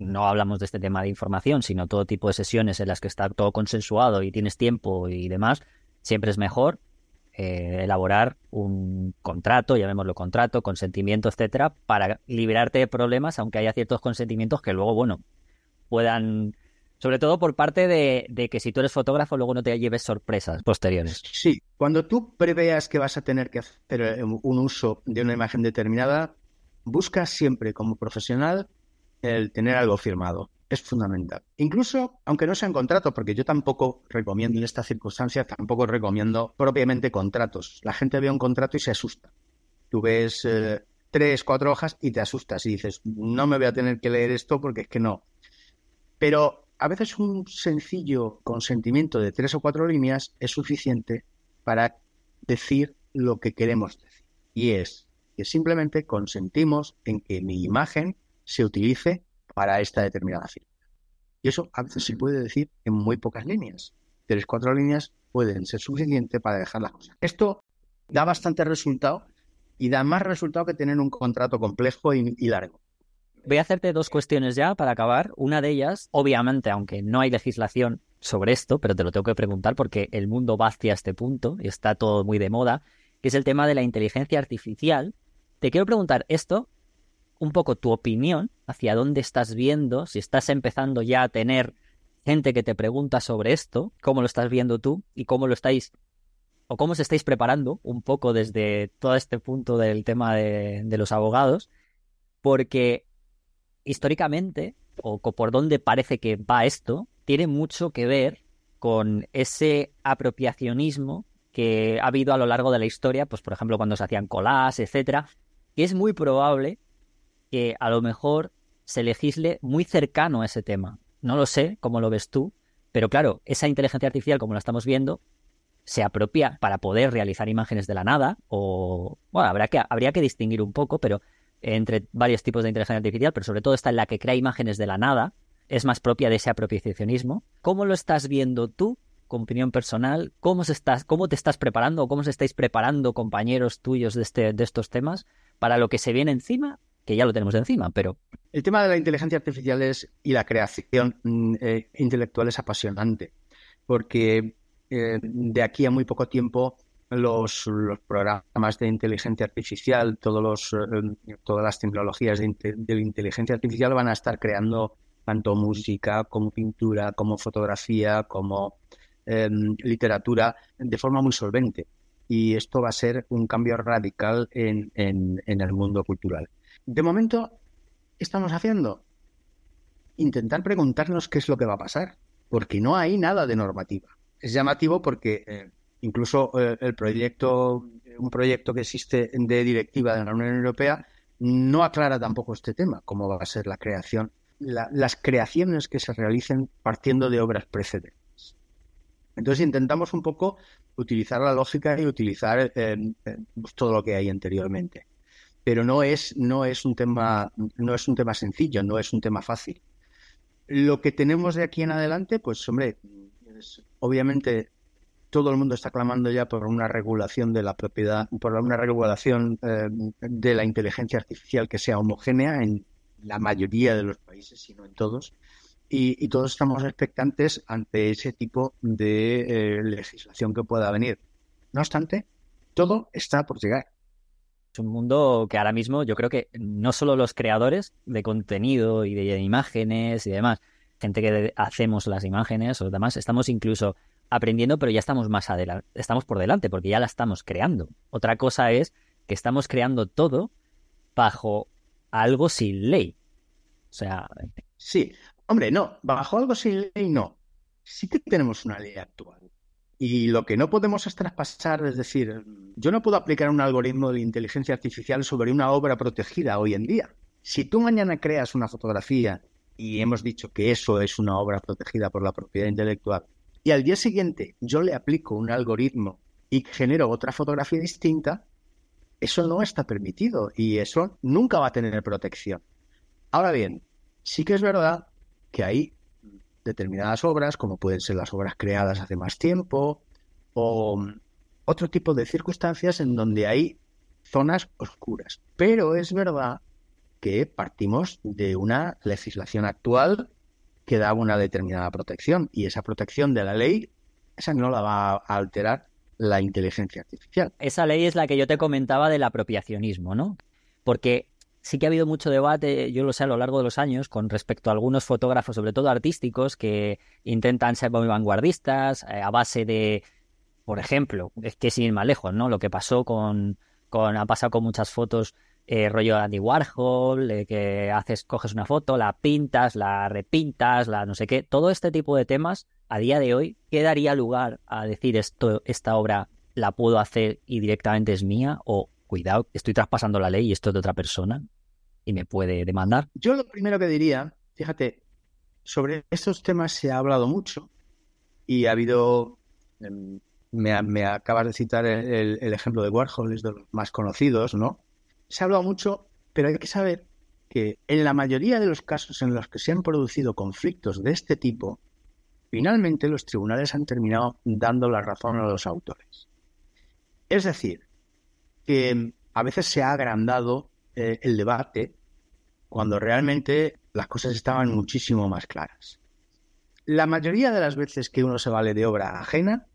no hablamos de este tema de información, sino todo tipo de sesiones en las que está todo consensuado y tienes tiempo y demás, siempre es mejor eh, elaborar un contrato, llamémoslo contrato, consentimiento, etcétera, para liberarte de problemas, aunque haya ciertos consentimientos que luego, bueno, puedan, sobre todo por parte de, de que si tú eres fotógrafo, luego no te lleves sorpresas posteriores. Sí, cuando tú preveas que vas a tener que hacer un uso de una imagen determinada, busca siempre como profesional el tener algo firmado. Es fundamental. Incluso, aunque no sea en contrato, porque yo tampoco recomiendo en estas circunstancias, tampoco recomiendo propiamente contratos. La gente ve un contrato y se asusta. Tú ves eh, tres, cuatro hojas y te asustas y dices, no me voy a tener que leer esto porque es que no. Pero a veces un sencillo consentimiento de tres o cuatro líneas es suficiente para decir lo que queremos decir. Y es que simplemente consentimos en que mi imagen se utilice para esta determinada firma. Y eso a veces se puede decir en muy pocas líneas. Tres, cuatro líneas pueden ser suficientes para dejar las cosas. Esto da bastante resultado y da más resultado que tener un contrato complejo y, largo. Voy a hacerte dos cuestiones ya para acabar. Una de ellas, obviamente, aunque no hay legislación sobre esto, pero te lo tengo que preguntar porque el mundo va hacia este punto y está todo muy de moda, que es el tema de la inteligencia artificial. Te quiero preguntar esto un poco tu opinión hacia dónde estás viendo, si estás empezando ya a tener gente que te pregunta sobre esto, cómo lo estás viendo tú y cómo lo estáis o cómo os estáis preparando un poco desde todo este punto del tema de, de los abogados, porque históricamente, o por dónde parece que va esto, tiene mucho que ver con ese apropiacionismo que ha habido a lo largo de la historia, pues por ejemplo cuando se hacían colas, etcétera, que es muy probable que a lo mejor se legisle muy cercano a ese tema. No lo sé cómo lo ves tú, pero claro, esa inteligencia artificial, como la estamos viendo, se apropia para poder realizar imágenes de la nada, o bueno, habrá que, habría que distinguir un poco, pero entre varios tipos de inteligencia artificial, pero sobre todo está en la que crea imágenes de la nada, es más propia de ese apropiacionismo. ¿Cómo lo estás viendo tú, con opinión personal? ¿Cómo, se estás, ¿Cómo te estás preparando o cómo se estáis preparando compañeros tuyos de, este, de estos temas para lo que se viene encima? Que ya lo tenemos encima, pero... El tema de la inteligencia artificial es, y la creación mm, eh, intelectual es apasionante, porque eh, de aquí a muy poco tiempo los, programas de inteligencia artificial, todos los, eh, todas las tecnologías de, inteligencia artificial van a estar creando tanto música como pintura, como fotografía, como em, literatura de forma muy solvente. Y esto va a ser un cambio radical en, en el mundo cultural. De momento, ¿qué estamos haciendo? Intentar preguntarnos qué es lo que va a pasar, porque no hay nada de normativa es llamativo porque eh, incluso eh, el proyecto, un proyecto que existe de directiva de la Unión Europea no aclara tampoco este tema, cómo va a ser la creación, las creaciones que se realicen partiendo de obras precedentes. Entonces intentamos un poco utilizar la lógica y utilizar eh, pues todo lo que hay anteriormente. Pero no es, no es un tema, no es un tema sencillo, no es un tema fácil. Lo que tenemos de aquí en adelante, pues hombre, obviamente todo el mundo está clamando ya por una regulación de la propiedad, por una regulación eh, de la inteligencia artificial que sea homogénea en la mayoría de los países, si no en todos. Y, todos estamos expectantes ante ese tipo de eh, legislación que pueda venir. No obstante, todo está por llegar. Un mundo que ahora mismo yo creo que no solo los creadores de contenido y de imágenes y demás, gente que hacemos las imágenes o demás, estamos incluso aprendiendo, pero ya estamos más adelante, estamos por delante, porque ya la estamos creando. Otra cosa es que estamos creando todo bajo algo sin ley. O sea. Sí, hombre, no, bajo algo sin ley no. Sí que tenemos una ley actual. Y lo que no podemos es traspasar, es decir, yo no puedo aplicar un algoritmo de inteligencia artificial sobre una obra protegida hoy en día. Si tú mañana creas una fotografía y hemos dicho que eso es una obra protegida por la propiedad intelectual, y al día siguiente yo le aplico un algoritmo y genero otra fotografía distinta, eso no está permitido y eso nunca va a tener protección. Ahora bien, sí que es verdad que hay determinadas obras, como pueden ser las obras creadas hace más tiempo, o otro tipo de circunstancias en donde hay zonas oscuras. Pero es verdad que partimos de una legislación actual que da una determinada protección y esa protección de la ley, esa no la va a alterar la inteligencia artificial. Esa ley es la que yo te comentaba del apropiacionismo, ¿no? Porque sí que ha habido mucho debate, yo lo sé, a lo largo de los años, con respecto a algunos fotógrafos, sobre todo artísticos, que intentan ser muy vanguardistas eh, a base de, por ejemplo, es que sin ir más lejos, ¿no? Lo que pasó con, con ha pasado con muchas fotos eh, rollo Andy Warhol, que haces, coges una foto, la pintas, la repintas, la no sé qué, todo este tipo de temas, a día de hoy, ¿qué daría lugar a decir esto, esta obra la puedo hacer y directamente es mía? O cuidado, estoy traspasando la ley y esto es de otra persona y me puede demandar. Yo lo primero que diría, fíjate, sobre estos temas se ha hablado mucho y ha habido, em, me, acabas de citar el, el, ejemplo de Warhol, es de los más conocidos, ¿no? se ha hablado mucho, pero hay que saber que en la mayoría de los casos en los que se han producido conflictos de este tipo, finalmente los tribunales han terminado dando la razón a los autores. Es decir, que a veces se ha agrandado eh, el debate cuando realmente las cosas estaban muchísimo más claras. La mayoría de las veces que uno se vale de obra ajena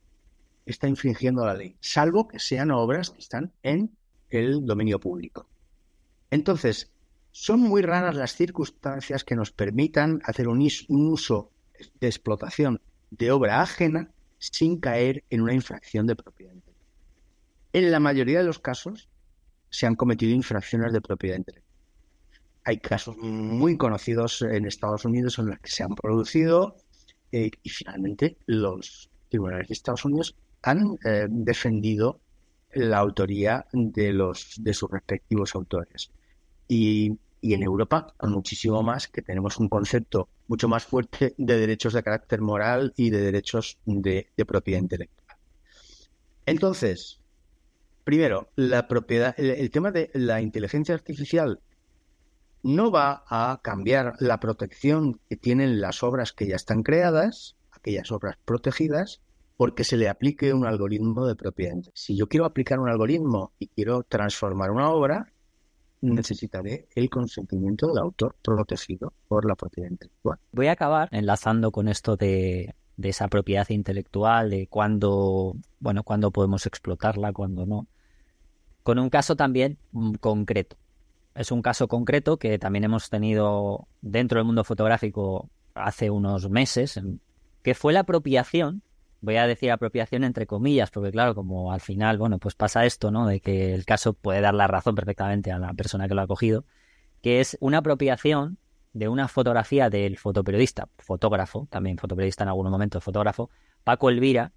está infringiendo la ley, salvo que sean obras que están en el dominio público. Entonces, son muy raras las circunstancias que nos permitan hacer un, uso de explotación de obra ajena sin caer en una infracción de propiedad intelectual. En la mayoría de los casos se han cometido infracciones de propiedad intelectual. Hay casos muy conocidos en Estados Unidos en los que se han producido eh, y finalmente los tribunales de Estados Unidos han eh, defendido la autoría de los de sus respectivos autores. Y, en Europa, muchísimo más, que tenemos un concepto mucho más fuerte de derechos de carácter moral y de derechos de, propiedad intelectual. Entonces, primero, la propiedad, el, tema de la inteligencia artificial no va a cambiar la protección que tienen las obras que ya están creadas, aquellas obras protegidas, porque se le aplique un algoritmo de propiedad. Si yo quiero aplicar un algoritmo y quiero transformar una obra, necesitaré el consentimiento del autor protegido por la propiedad intelectual. Voy a acabar enlazando con esto de, esa propiedad intelectual, de cuándo, bueno, cuándo podemos explotarla, cuándo no, con un caso también mm, concreto es un caso concreto que también hemos tenido dentro del mundo fotográfico hace unos meses, que fue la apropiación, voy a decir apropiación entre comillas, porque claro, como al final, bueno, pues pasa esto, ¿no? De que el caso puede dar la razón perfectamente a la persona que lo ha cogido, que es una apropiación de una fotografía del fotoperiodista, fotógrafo, también fotoperiodista en algún momento, fotógrafo, Paco Elvira,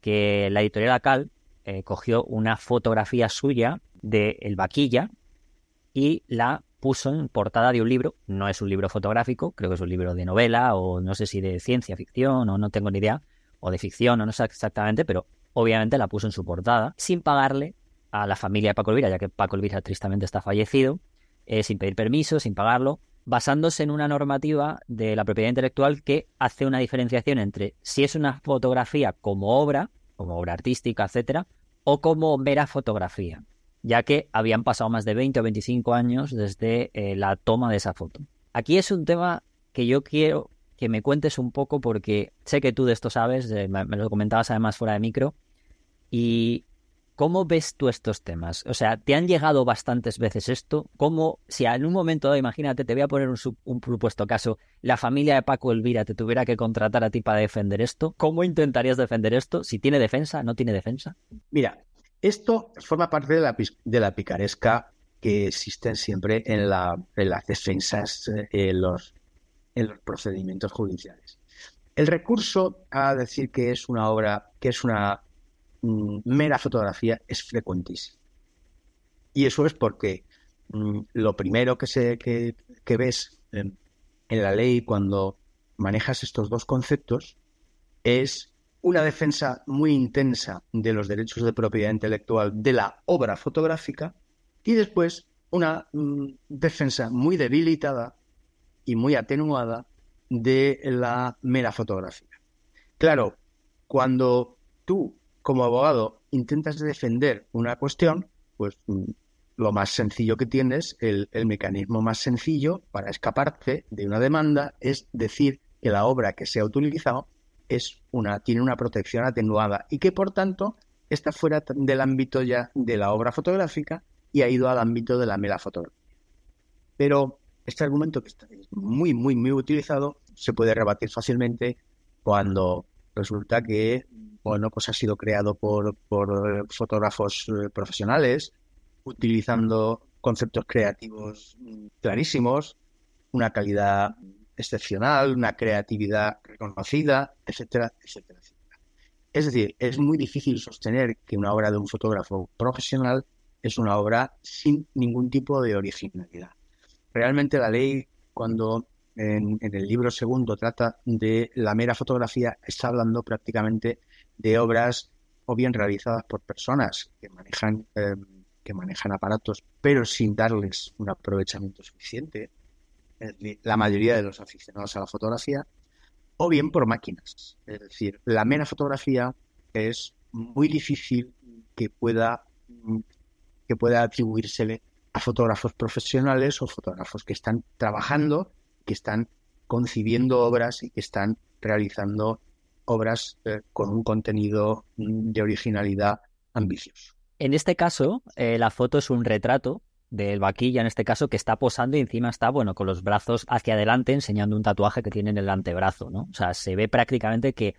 que la editorial Acal eh, cogió una fotografía suya de El Vaquilla, y la puso en portada de un libro. No es un libro fotográfico, creo que es un libro de novela o no sé si de ciencia ficción o no tengo ni idea, o de ficción o no sé exactamente, pero obviamente la puso en su portada sin pagarle a la familia de Paco Elvira, ya que Paco Elvira tristemente está fallecido, eh, sin pedir permiso, sin pagarlo, basándose en una normativa de la propiedad intelectual que hace una diferenciación entre si es una fotografía como obra, como obra artística, etcétera, o como mera fotografía ya que habían pasado más de 20 o 25 años desde eh, la toma de esa foto. Aquí es un tema que yo quiero que me cuentes un poco porque sé que tú de esto sabes, me, lo comentabas además fuera de micro, y ¿cómo ves tú estos temas? O sea, ¿te han llegado bastantes veces esto? ¿Cómo, si en un momento dado, imagínate, te voy a poner un, un propuesto caso, la familia de Paco Elvira te tuviera que contratar a ti para defender esto, ¿cómo intentarías defender esto? Si tiene defensa, no tiene defensa. Mira, esto forma parte de la, de la picaresca que existen siempre en, la, las defensas, eh, en, los, en los procedimientos judiciales. El recurso a decir que es una obra, que es una mera fotografía, es frecuentísimo. Y eso es porque mm, lo primero que, ves en la ley cuando manejas estos dos conceptos es una defensa muy intensa de los derechos de propiedad intelectual de la obra fotográfica y después una mm, defensa muy debilitada y muy atenuada de la mera fotografía. Claro, cuando tú como abogado intentas defender una cuestión, pues mm, lo más sencillo que tienes, el, el mecanismo más sencillo para escaparte de una demanda es decir que la obra que se ha utilizado es una, tiene una protección atenuada y que por tanto está fuera del ámbito ya de la obra fotográfica y ha ido al ámbito de la mera fotografía. Pero este argumento que está muy, muy, muy utilizado se puede rebatir fácilmente cuando resulta que, bueno, pues ha sido creado por, por fotógrafos eh, profesionales, utilizando conceptos creativos clarísimos, una calidad excepcional, una creatividad reconocida, etcétera, etcétera, etcétera. Es decir, es muy difícil sostener que una obra de un fotógrafo profesional es una obra sin ningún tipo de originalidad. Realmente la ley, cuando en, el libro segundo trata de la mera fotografía, está hablando prácticamente de obras o bien realizadas por personas que manejan, eh, que manejan aparatos, pero sin darles un aprovechamiento suficiente, la mayoría de los aficionados a la fotografía, o bien por máquinas. Es decir, la mera fotografía es muy difícil que pueda, que pueda atribuírsele a fotógrafos profesionales o fotógrafos que están trabajando, que están concibiendo obras y que están realizando obras eh, con un contenido de originalidad ambicioso. En este caso, eh, la foto es un retrato del vaquilla en este caso que está posando y encima está, bueno, con los brazos hacia adelante enseñando un tatuaje que tiene en el antebrazo, ¿no? O sea, se ve prácticamente que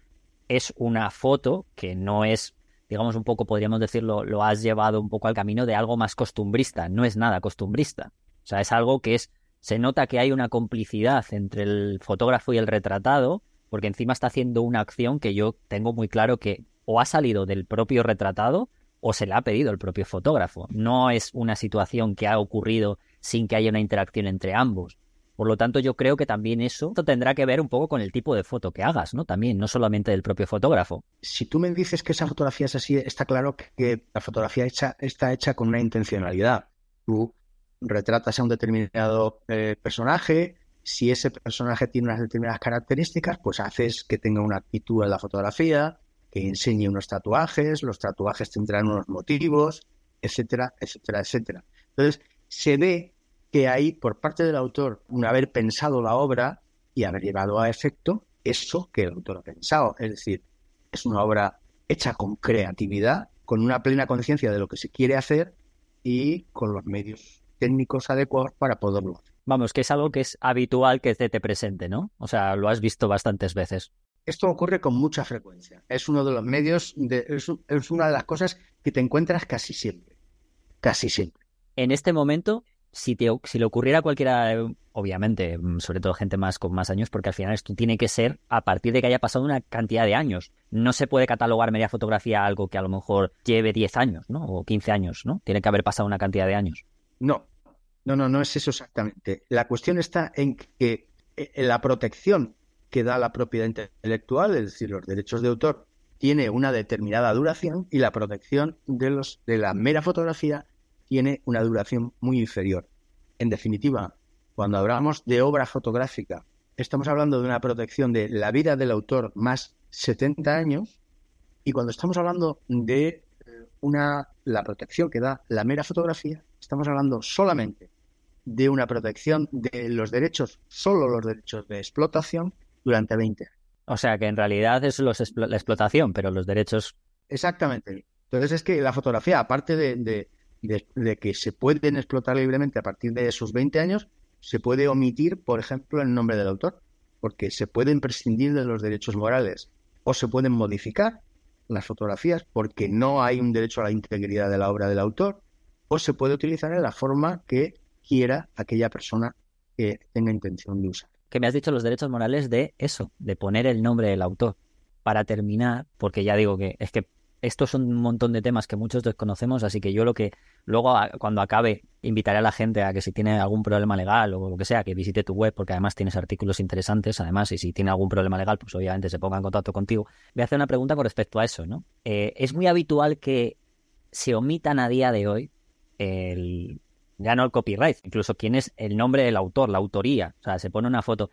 es una foto que no es, digamos un poco, podríamos decirlo, lo has llevado un poco al camino de algo más costumbrista, no es nada costumbrista. O sea, es algo que es, se nota que hay una complicidad entre el fotógrafo y el retratado, porque encima está haciendo una acción que yo tengo muy claro que o ha salido del propio retratado o se le ha pedido el propio fotógrafo. No es una situación que ha ocurrido sin que haya una interacción entre ambos. Por lo tanto, yo creo que también eso tendrá que ver un poco con el tipo de foto que hagas, ¿no? También, no solamente del propio fotógrafo. Si tú me dices que esa fotografía es así, está claro que la fotografía hecha, está hecha con una intencionalidad. Tú retratas a un determinado eh, personaje, si ese personaje tiene unas determinadas características, pues haces que tenga una actitud en la fotografía, que enseñe unos tatuajes, los tatuajes tendrán unos motivos, etcétera, etcétera, etcétera. Entonces, se ve que hay por parte del autor un haber pensado la obra y haber llevado a efecto eso que el autor ha pensado. Es decir, es una obra hecha con creatividad, con una plena conciencia de lo que se quiere hacer y con los medios técnicos adecuados para poderlo hacer. Vamos, que es algo que es habitual que se te presente, ¿no? O sea, lo has visto bastantes veces. Esto ocurre con mucha frecuencia. Es uno de los medios, de, es, una de las cosas que te encuentras casi siempre. Casi siempre. En este momento, si, te, si le ocurriera a cualquiera, obviamente, mm, sobre todo gente más con más años, porque al final esto tiene que ser a partir de que haya pasado una cantidad de años. No se puede catalogar media fotografía algo que a lo mejor lleve 10 años, ¿no? O 15 años, ¿no? Tiene que haber pasado una cantidad de años. No, no, no, no es eso exactamente. La cuestión está en que eh, la protección que da la propiedad intelectual, es decir, los derechos de autor, tiene una determinada duración y la protección de, los, de la mera fotografía tiene una duración muy inferior. En definitiva, cuando hablamos de obra fotográfica, estamos hablando de una protección de la vida del autor más 70 años y cuando estamos hablando de eh, una la protección que da la mera fotografía, estamos hablando solamente de una protección de los derechos, solo los derechos de explotación durante 20 años. O sea que en realidad es la explotación, pero los derechos. Exactamente. Entonces es que la fotografía, aparte de, que se pueden explotar libremente a partir de esos 20 años, se puede omitir, por ejemplo, el nombre del autor, porque se pueden prescindir de los derechos morales o se pueden modificar las fotografías porque no hay un derecho a la integridad de la obra del autor o se puede utilizar en la forma que quiera aquella persona que tenga intención de usar que me has dicho los derechos morales de eso, de poner el nombre del autor. Para terminar, porque ya digo que es que estos son un montón de temas que muchos desconocemos, así que yo lo que luego cuando acabe invitaré a la gente a que si tiene algún problema legal o lo que sea, que visite tu web porque además tienes artículos interesantes, además, y si tiene algún problema legal, pues obviamente se ponga en contacto contigo. Voy a hacer una pregunta con respecto a eso, ¿no? Eh, es muy habitual que se omitan a día de hoy el, ya no el copyright, incluso quién es el nombre del autor, la autoría. O sea, se pone una foto.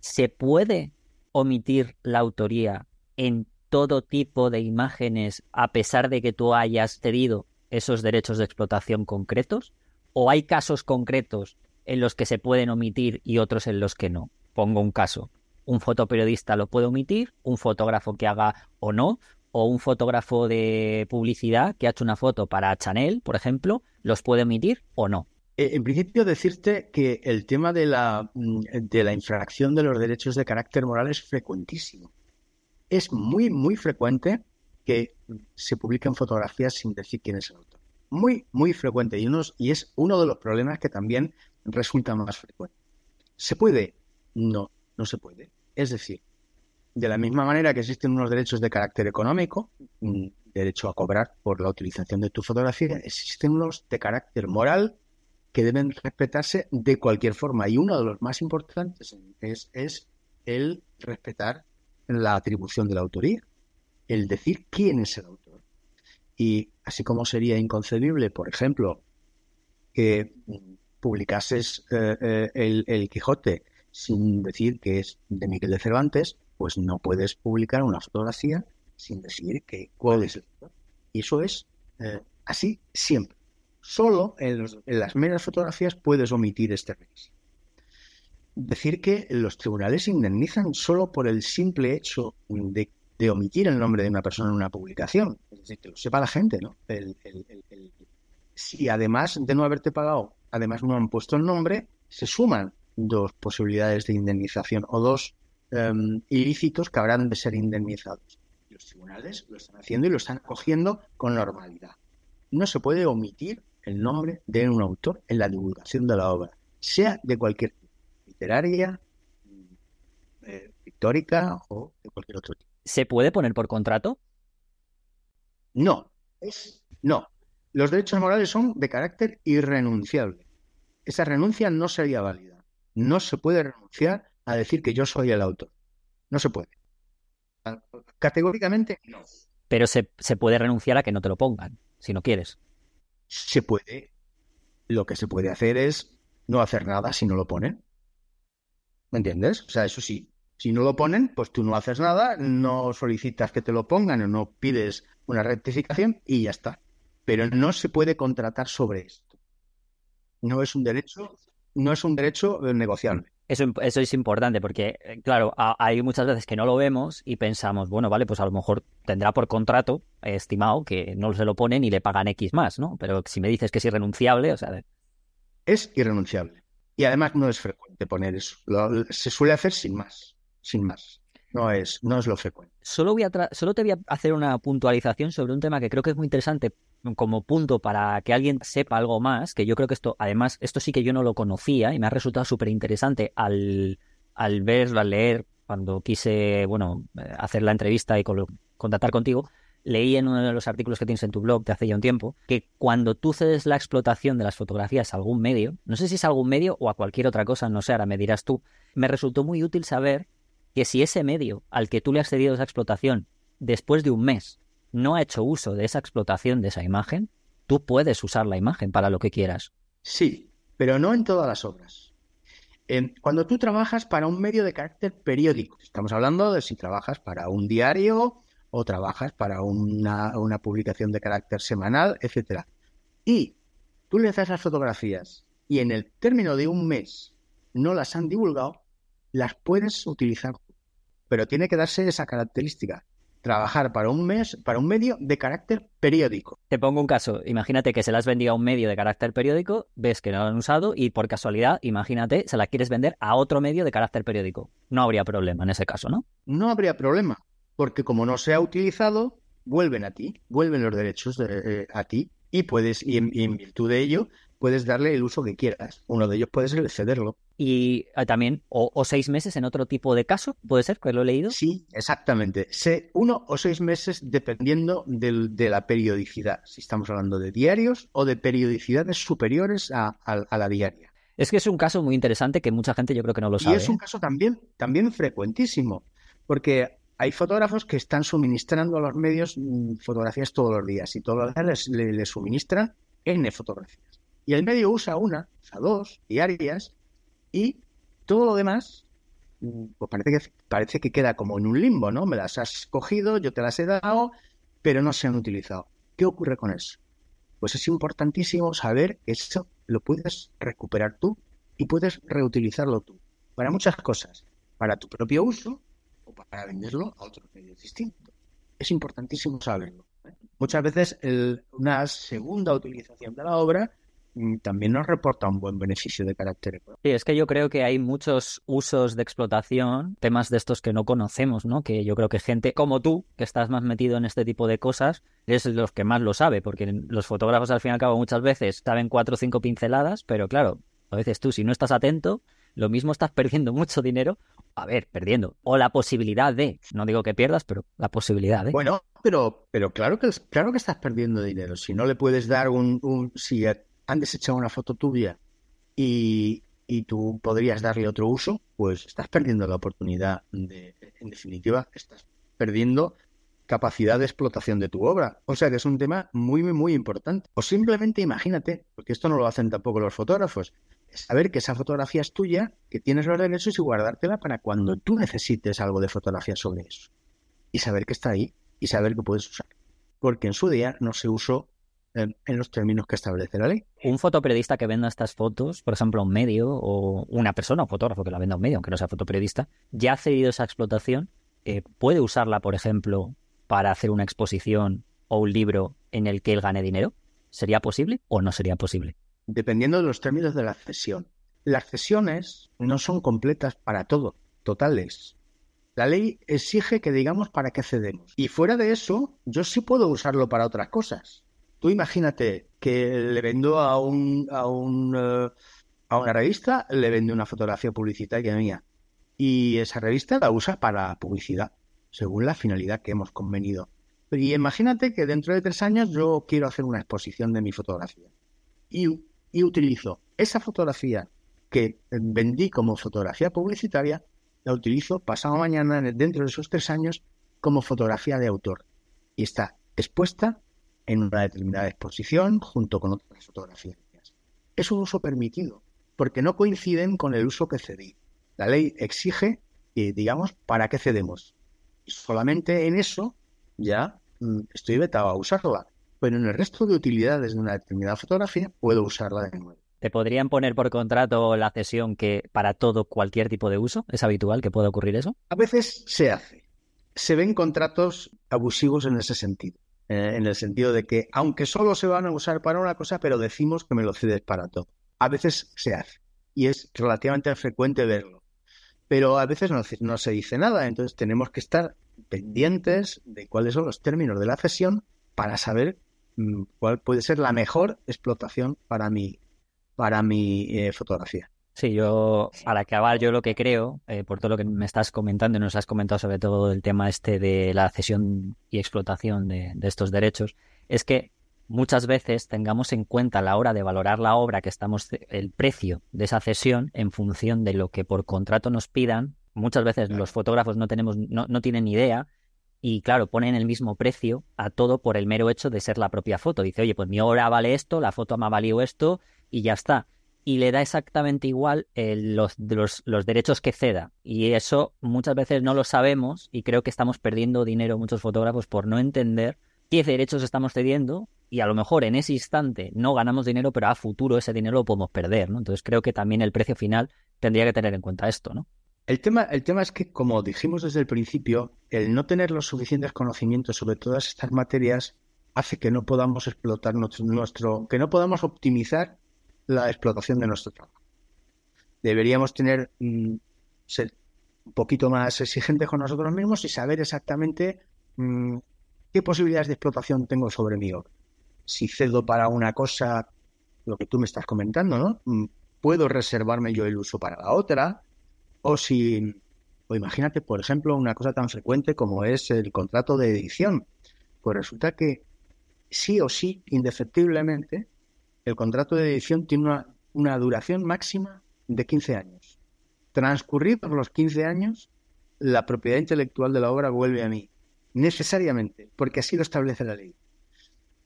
¿Se puede omitir la autoría en todo tipo de imágenes a pesar de que tú hayas cedido esos derechos de explotación concretos? ¿O hay casos concretos en los que se pueden omitir y otros en los que no? Pongo un caso. Un fotoperiodista lo puede omitir, un fotógrafo que haga o no, o un fotógrafo de publicidad que ha hecho una foto para Chanel, por ejemplo, los puede emitir o no. Eh, en principio, decirte que el tema de la, mm, de la infracción de los derechos de carácter moral es frecuentísimo. Es muy, muy frecuente que se publiquen fotografías sin decir quién es el autor. Muy, muy frecuente. Y, y es uno de los problemas que también resulta más frecuente. ¿Se puede? No, no se puede. Es decir, de la misma manera que existen unos derechos de carácter económico, derecho a cobrar por la utilización de tu fotografía, existen unos de carácter moral que deben respetarse de cualquier forma. Y uno de los más importantes es, el respetar la atribución de la autoría, el decir quién es el autor. Y así como sería inconcebible, por ejemplo, que publicases eh, eh, el Quijote sin decir que es de Miguel de Cervantes, pues no puedes publicar una fotografía sin decir que cuál es el Y eso es eh, así siempre. Solo en, las meras fotografías puedes omitir este requisito. Decir que los tribunales indemnizan solo por el simple hecho de, omitir el nombre de una persona en una publicación. Es decir, que lo sepa la gente, ¿no? si además de no haberte pagado, además no han puesto el nombre, se suman dos posibilidades de indemnización o dos em, ilícitos que habrán de ser indemnizados. Los tribunales lo están haciendo y lo están cogiendo con normalidad. No se puede omitir el nombre de un autor en la divulgación de la obra, sea de cualquier tipo, literaria, eh, pictórica o de cualquier otro tipo. ¿Se puede poner por contrato? No, es no. Los derechos morales son de carácter irrenunciable. Esa renuncia no sería válida. No se puede renunciar a decir que yo soy el autor. No se puede. Categóricamente no. Pero se, se puede renunciar a que no te lo pongan, si no quieres. Se puede. Lo que se puede hacer es no hacer nada si no lo ponen. ¿Me entiendes? O sea, eso sí. Si no lo ponen, pues tú no haces nada, no solicitas que te lo pongan o no pides una rectificación y ya está. Pero no se puede contratar sobre esto. No es un derecho, no es un derecho negociable. Eso, eso es importante porque, eh, claro, a- hay muchas veces que no lo vemos y pensamos, bueno, vale, pues a lo mejor tendrá por contrato eh, estimado que no se lo ponen y le pagan X más, ¿no? Pero si me dices que es irrenunciable, o sea, Es irrenunciable. Y además no es frecuente poner eso. Lo- se suele hacer sin más. Sin más. No es, no es lo frecuente. Solo, voy a solo te voy a hacer una puntualización sobre un tema que creo que es muy interesante como punto para que alguien sepa algo más, que yo creo que esto, además, esto sí que yo no lo conocía y me ha resultado súper interesante al, al ver, al leer, cuando quise, bueno, eh, hacer la entrevista y colo- contactar contigo, leí en uno de los artículos que tienes en tu blog de hace ya un tiempo, que cuando tú cedes la explotación de las fotografías a algún medio, no sé si es a algún medio o a cualquier otra cosa, no sé, ahora me dirás tú, me resultó muy útil saber que si ese medio al que tú le has cedido esa explotación después de un mes no ha hecho uso de esa explotación de esa imagen, tú puedes usar la imagen para lo que quieras. Sí, pero no en todas las obras. En- cuando tú trabajas para un medio de carácter periódico, estamos hablando de si trabajas para un diario o trabajas para una, una publicación de carácter semanal, etcétera. Y tú le das las fotografías y en el término de un mes no las han divulgado, las puedes utilizar. Pero tiene que darse esa característica. Trabajar para un mes, para un medio de carácter periódico. Te pongo un caso, imagínate que se la has vendido a un medio de carácter periódico, ves que no lo han usado y por casualidad, imagínate, se la quieres vender a otro medio de carácter periódico. No habría problema en ese caso, ¿no? no habría problema, porque como no se ha utilizado, vuelven a ti, vuelven los derechos de- eh, a ti y puedes, y en, y en virtud de ello, puedes darle el uso que quieras. Uno de ellos puede ser cederlo. Y eh, también, o, o seis meses en otro tipo de caso, puede ser, que lo he leído. Sí, exactamente. Se, uno o seis meses dependiendo del- de la periodicidad. Si estamos hablando de diarios o de periodicidades superiores a, a- a la diaria. Es que es un caso muy interesante que mucha gente yo creo que no lo Y sabe. es un ¿eh? caso también, también frecuentísimo, porque hay fotógrafos que están suministrando a los medios mm, fotografías todos los días y todos los días les, le- les suministran N fotografías. Y el medio usa una, usa dos diarias y todo lo demás mm, pues parece que, parece que queda como en un limbo, ¿no? Me las has cogido, yo te las he dado, pero no se han utilizado. ¿Qué ocurre con eso? Pues es importantísimo saber que eso lo puedes recuperar tú y puedes reutilizarlo tú para muchas cosas, para tu propio uso o para venderlo a otros medios distintos. Es importantísimo saberlo. ¿eh? Muchas veces el- una segunda utilización de la obra también nos reporta un buen beneficio de carácter económico. Sí, es que yo creo que hay muchos usos de explotación, temas de estos que no conocemos, ¿no? Que yo creo que gente como tú, que estás más metido en este tipo de cosas, es los que más lo sabe, porque los fotógrafos al fin y al cabo muchas veces saben cuatro o cinco pinceladas, pero claro, a veces tú si no estás atento, lo mismo estás *laughs* perdiendo mucho dinero, a ver, perdiendo, o la posibilidad de, no digo que pierdas, pero la posibilidad de. Bueno, pero, pero claro que claro que estás perdiendo dinero. Si no le puedes dar un, un si han desechado una foto tuya y, y tú podrías darle otro uso, pues estás perdiendo la oportunidad de, en definitiva, estás perdiendo capacidad de explotación de tu obra. O sea que es un tema muy, muy, muy importante. O simplemente imagínate, porque esto no lo hacen tampoco los fotógrafos, saber que esa fotografía es tuya, que tienes los derechos y guardártela para cuando tú necesites algo de fotografía sobre eso. Y saber que está ahí y saber que puedes usar. Porque en su día no se usó en los términos que establece la ley. Un fotoperiodista que venda estas fotos, por ejemplo, a un medio, o una persona, un fotógrafo que la venda a un medio, aunque no sea fotoperiodista, ya ha cedido esa explotación, eh, puede usarla, por ejemplo, para hacer una exposición o un libro en el que él gane dinero. ¿Sería posible o no sería posible? Dependiendo de los términos de la cesión. Las cesiones no son completas para todo, totales. La ley exige que digamos para qué cedemos. Y fuera de eso, yo sí puedo usarlo para otras cosas. Tú imagínate que le vendo a un, a un eh, a una revista, le vendo una fotografía publicitaria mía. Y esa revista la usa para publicidad, según la finalidad que hemos convenido. Y imagínate que dentro de tres años yo quiero hacer una exposición de mi fotografía. Y, y utilizo esa fotografía que vendí como fotografía publicitaria la utilizo pasado mañana, dentro de esos tres años, como fotografía de autor. Y está expuesta en una determinada exposición junto con otras fotografías. Es un uso permitido, porque no coinciden con el uso que cedí. La ley exige digamos para qué cedemos. Solamente en eso ya mm, estoy vetado a usarla. Pero en el resto de utilidades de una determinada fotografía puedo usarla de nuevo. ¿Te podrían poner por contrato la cesión que para todo cualquier tipo de uso? ¿Es habitual que pueda ocurrir eso? A veces se hace. Se ven contratos abusivos en ese sentido. Eh, en el sentido de que, aunque solo se van a usar para una cosa, pero decimos que me lo cedes para todo. A veces se hace. Y es relativamente frecuente verlo. Pero a veces no, se dice nada. Entonces tenemos que estar pendientes de cuáles son los términos de la cesión para saber mm, cuál puede ser la mejor explotación para mi, para mi eh, fotografía. Sí, yo, para acabar, yo lo que creo, eh, por todo lo que me estás comentando y nos has comentado sobre todo el tema este de la cesión y explotación de, de estos derechos, es que muchas veces tengamos en cuenta a la hora de valorar la obra que estamos, el precio de esa cesión en función de lo que por contrato nos pidan. Muchas veces los fotógrafos no tenemos, no, no tienen idea y claro, ponen el mismo precio a todo por el mero hecho de ser la propia foto. Dice, oye, pues mi obra vale esto, la foto me ha valido esto y ya está. Y le da exactamente igual eh, los, los, derechos que ceda. Y eso muchas veces no lo sabemos y creo que estamos perdiendo dinero muchos fotógrafos por no entender qué derechos estamos cediendo y a lo mejor en ese instante no ganamos dinero, pero a futuro ese dinero lo podemos perder, ¿no? Entonces creo que también el precio final tendría que tener en cuenta esto, ¿no? El tema, el tema es que, como dijimos desde el principio, el no tener los suficientes conocimientos sobre todas estas materias hace que no podamos explotar nuestro, nuestro que no podamos optimizar la explotación de nuestro trabajo. Deberíamos tener mm, ser un poquito más exigentes con nosotros mismos y saber exactamente mm, qué posibilidades de explotación tengo sobre mí. Si cedo para una cosa, lo que tú me estás comentando, ¿no? Mm, puedo reservarme yo el uso para la otra, o si, o imagínate, por ejemplo, una cosa tan frecuente como es el contrato de edición. Pues resulta que sí o sí, indefectiblemente, el contrato de edición tiene una, duración máxima de 15 años. Transcurridos los 15 años, la propiedad intelectual de la obra vuelve a mí, necesariamente, porque así lo establece la ley.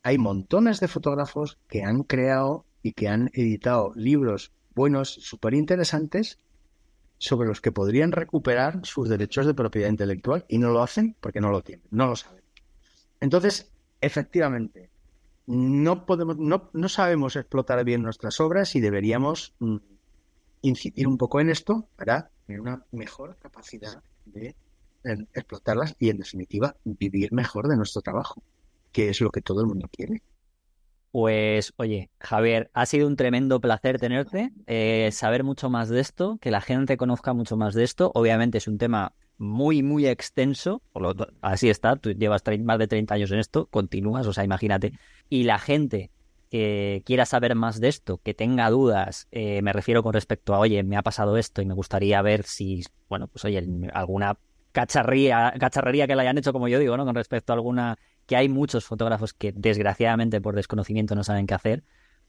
Hay montones de fotógrafos que han creado y que han editado libros buenos, súper interesantes, sobre los que podrían recuperar sus derechos de propiedad intelectual y no lo hacen porque no lo tienen, no lo saben. Entonces, efectivamente, no podemos, no, no sabemos explotar bien nuestras obras y deberíamos mm, incidir un poco en esto para tener una mejor capacidad de explotarlas y en definitiva vivir mejor de nuestro trabajo, que es lo que todo el mundo quiere. Pues oye, Javier, ha sido un tremendo placer tenerte, eh, saber mucho más de esto, que la gente conozca mucho más de esto. Obviamente es un tema muy, muy extenso, así está, tú llevas más de 30 años en esto, continúas, o sea, imagínate. Y la gente que quiera saber más de esto, que tenga dudas, eh, me refiero con respecto a, oye, me ha pasado esto y me gustaría ver si, bueno, pues oye, alguna cacharría, cacharrería que le hayan hecho, como yo digo, ¿no? Con respecto a alguna, que hay muchos fotógrafos que desgraciadamente por desconocimiento no saben qué hacer,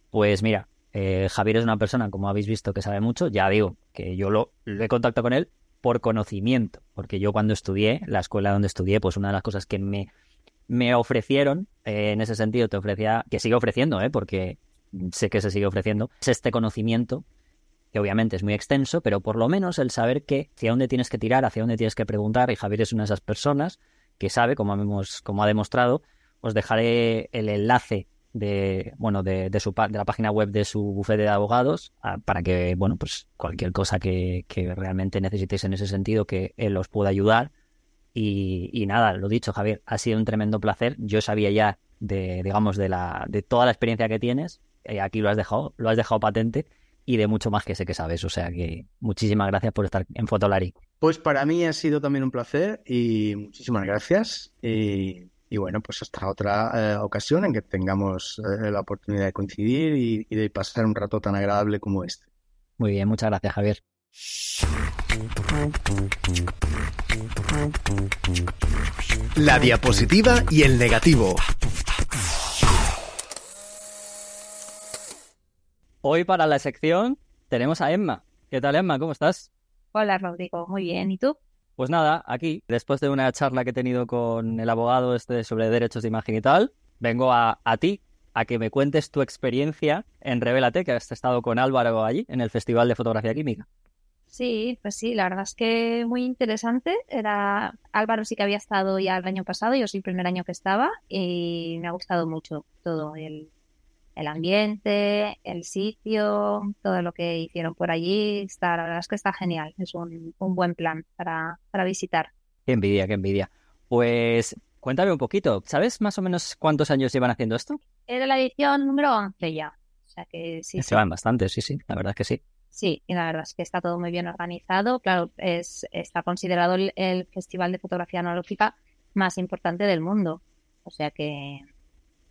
pues mira, eh, Javier es una persona, como habéis visto, que sabe mucho, ya digo, que yo lo, he contactado con él por conocimiento, porque yo cuando estudié, la escuela donde estudié, pues una de las cosas que me, me ofrecieron, eh, en ese sentido te ofrecía, que sigue ofreciendo, eh, porque sé que se sigue ofreciendo, es este conocimiento, que obviamente es muy extenso, pero por lo menos el saber que hacia dónde tienes que tirar, hacia dónde tienes que preguntar, y Javier es una de esas personas que sabe, como, hemos, como ha demostrado, os dejaré el enlace de bueno de, de, su de la página web de su bufete de abogados para que bueno pues cualquier cosa que, que, realmente necesitéis en ese sentido que él os pueda ayudar. Y, y, nada lo dicho Javier ha sido un tremendo placer. Yo sabía ya de digamos, de, la, de toda la experiencia que tienes. Eh, aquí lo has dejado, lo has dejado patente y de mucho más que sé que sabes. O sea que muchísimas gracias por estar en Fotolari. Pues para mí ha sido también un placer y muchísimas gracias. Y, bueno, pues hasta otra eh, ocasión en que tengamos eh, la oportunidad de coincidir y, y de pasar un rato tan agradable como este. Muy bien, muchas gracias, Javier. La diapositiva y el negativo. Hoy para la sección tenemos a Emma. ¿Qué tal, Emma? ¿Cómo estás? Hola, Rodrigo. Muy bien. ¿Y tú? Pues nada, aquí, después de una charla que he tenido con el abogado este sobre derechos de imagen y tal, vengo a, a ti a que me cuentes tu experiencia en Revelate, que has estado con Álvaro allí, en el Festival de Fotografía Química. Sí, pues sí, la verdad es que muy interesante. Era Álvaro sí que había estado ya el año pasado, yo soy el primer año que estaba y me ha gustado mucho todo el, el ambiente, el sitio, todo lo que hicieron por allí. Está, la verdad es que está genial. Es un, un buen plan para, para visitar. Qué envidia, qué envidia. Pues cuéntame un poquito. ¿Sabes más o menos cuántos años llevan haciendo esto? Era la edición número 11 ya. O sea que sí. Se van bastante, sí, sí. La verdad es que sí. Sí, y la verdad es que está todo muy bien organizado. Claro, es, está considerado el, el Festival de Fotografía Analógica más importante del mundo. O sea que,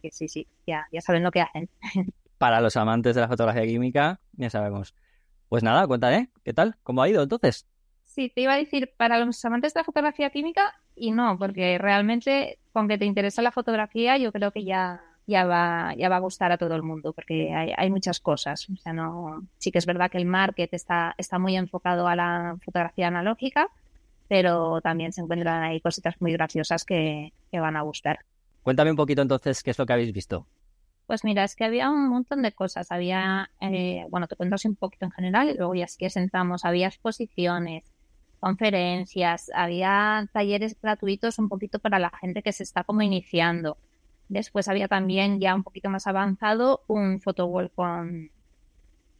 que sí, sí, ya, ya saben lo que hacen. *laughs* Para los amantes de la fotografía química, ya sabemos. Pues nada, cuéntame, ¿qué tal? ¿Cómo ha ido entonces? Sí, te iba a decir, para los amantes de la fotografía química, y no, porque realmente con que te interesa la fotografía, yo creo que ya, ya, va, ya va a gustar a todo el mundo, porque hay, hay muchas cosas. O sea, no, sí que es verdad que el market está, está muy enfocado a la fotografía analógica, pero también se encuentran ahí cositas muy graciosas que, que van a gustar. Cuéntame un poquito entonces qué es lo que habéis visto. Pues mira, es que había un montón de cosas. Había, eh, bueno, te cuento así un poquito en general y luego ya sí que sentamos. Había exposiciones, conferencias, había talleres gratuitos un poquito para la gente que se está como iniciando. Después había también ya un poquito más avanzado un photowall con,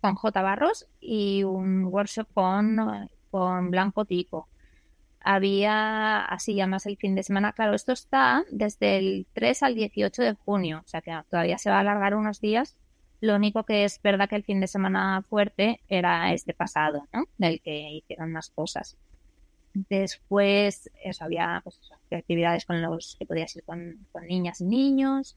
con J. Barros y un workshop con, con Blanco Tico había así ya más el fin de semana. Claro, esto está desde el 3 al 18 de junio, o sea que todavía se va a alargar unos días. Lo único que es verdad que el fin de semana fuerte era este pasado, ¿no? Del que hicieron más cosas. Después, eso, había pues, actividades con los que podías ir con, con, niñas y niños.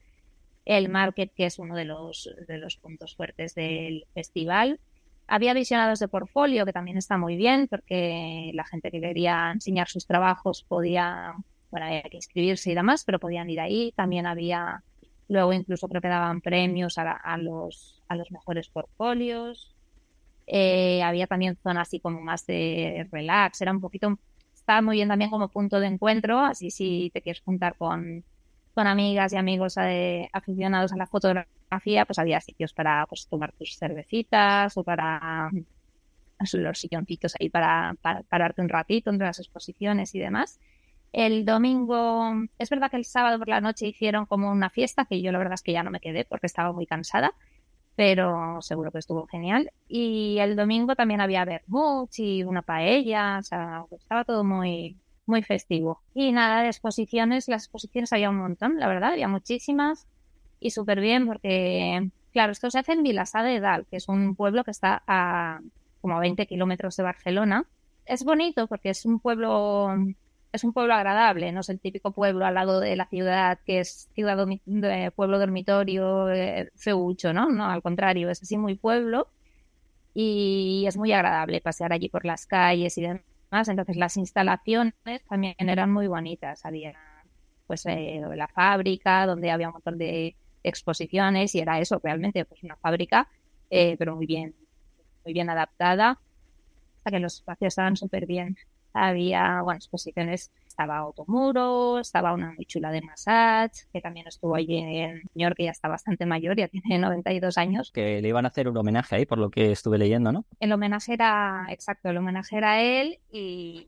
El market, que es uno de los, de los puntos fuertes del festival. Había visionados de portfolio, que también está muy bien, porque la gente que quería enseñar sus trabajos podía, bueno, había que inscribirse y demás, pero podían ir ahí. También había, luego incluso creo que daban premios a, a los, a los mejores portfolios. Eh, había también zonas así como más de relax, era un poquito, estaba muy bien también como punto de encuentro, así si te quieres juntar con, con amigas y amigos eh, aficionados a la fotografía, pues había sitios para pues, tomar tus cervecitas o para los silloncitos ahí para, para pararte un ratito entre las exposiciones y demás. El domingo, es verdad que el sábado por la noche hicieron como una fiesta, que yo la verdad es que ya no me quedé porque estaba muy cansada, pero seguro que estuvo genial. Y el domingo también había vermouth y una paella, o sea, estaba todo muy, muy festivo. Y nada, de exposiciones, las exposiciones había un montón, la verdad, había muchísimas y súper bien porque, claro, esto se hace en Vilassar de Dalt, que es un pueblo que está a como a 20 kilómetros de Barcelona. Es bonito porque es un pueblo es un pueblo agradable, no es el típico pueblo al lado de la ciudad que es ciudad de pueblo dormitorio eh, feucho, ¿no? No, al contrario, es así muy pueblo y es muy agradable pasear allí por las calles y demás entonces las instalaciones también eran muy bonitas. Había pues eh, la fábrica donde había un montón de exposiciones y era eso realmente pues una fábrica eh, pero muy bien muy bien adaptada hasta que los espacios estaban súper bien había bueno exposiciones estaba Otomuro, estaba una muy chula de Massage, que también estuvo allí en señor que ya está bastante mayor, ya tiene 92 años. Que le iban a hacer un homenaje ahí, por lo que estuve leyendo, ¿no? El homenaje era, exacto, el homenaje era él y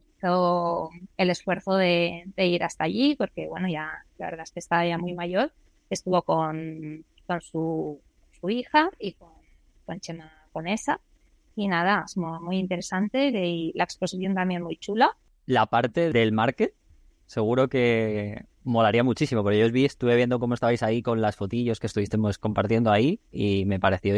el esfuerzo de, de ir hasta allí, porque bueno, ya la verdad es que estaba ya muy mayor. Estuvo con, con su, su hija y con, con Chema Conesa. Y nada, es muy, muy interesante y la exposición también muy chula la parte del market, seguro que molaría muchísimo, porque yo os vi, estuve viendo cómo estabais ahí con las fotillos que estuvimos compartiendo ahí y me pareció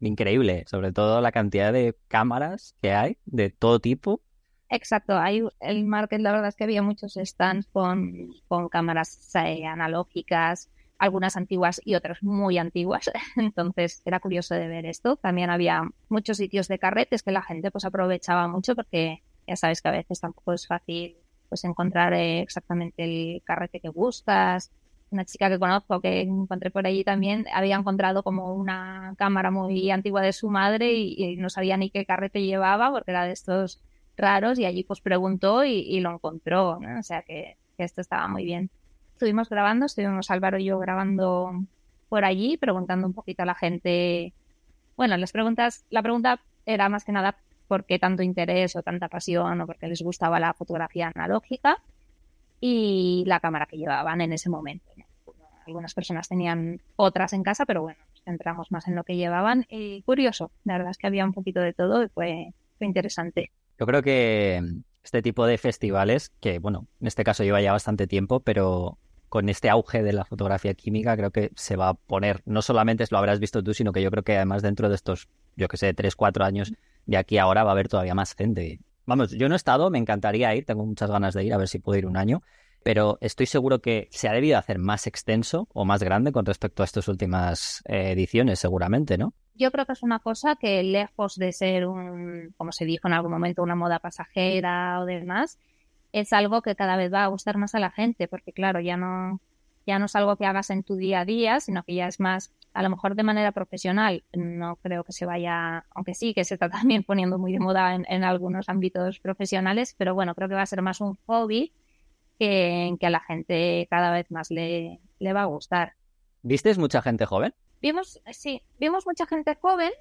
increíble, sobre todo la cantidad de cámaras que hay de todo tipo. Exacto, hay el market, la verdad es que había muchos stands con, con cámaras eh, analógicas, algunas antiguas y otras muy antiguas. *laughs* Entonces era curioso de ver esto. También había muchos sitios de carretes que la gente pues aprovechaba mucho porque ya sabes que a veces tampoco es fácil pues encontrar eh, exactamente el carrete que buscas. Una chica que conozco que encontré por allí también había encontrado como una cámara muy antigua de su madre y, no sabía ni qué carrete llevaba porque era de estos raros y allí pues preguntó y, lo encontró. O sea que esto estaba muy bien estuvimos grabando, estuvimos Álvaro y yo grabando por allí, preguntando un poquito a la gente. Bueno, las preguntas, la pregunta era más que nada por qué tanto interés o tanta pasión o porque les gustaba la fotografía analógica y la cámara que llevaban en ese momento. Algunas personas tenían otras en casa, pero bueno, nos centramos más en lo que llevaban. Y curioso, la verdad es que había un poquito de todo y fue, fue interesante. Yo creo que este tipo de festivales, que bueno, en este caso lleva ya bastante tiempo, pero con este auge de la fotografía química, creo que se va a poner, no solamente lo habrás visto tú, sino que yo creo que además dentro de estos, yo que sé, tres, cuatro años de aquí a ahora va a haber todavía más gente. Vamos, yo no he estado, me encantaría ir, tengo muchas ganas de ir, a ver si puedo ir un año, pero estoy seguro que se ha debido hacer más extenso o más grande con respecto a estas últimas eh, ediciones, seguramente, ¿no? Yo creo que es una cosa que lejos de ser un, como se dijo en algún momento, una moda pasajera o demás, es algo que cada vez va a gustar más a la gente, porque claro, ya no, ya no es algo que hagas en tu día a día, sino que ya es más, a lo mejor de manera profesional. No creo que se vaya, aunque sí que se está *laughs* también poniendo muy de moda en, algunos ámbitos profesionales, pero bueno, creo que va a ser más un hobby que, que a la gente cada vez más le, le va a gustar. ¿Viste mucha gente joven? Vimos, sí, vimos mucha gente joven,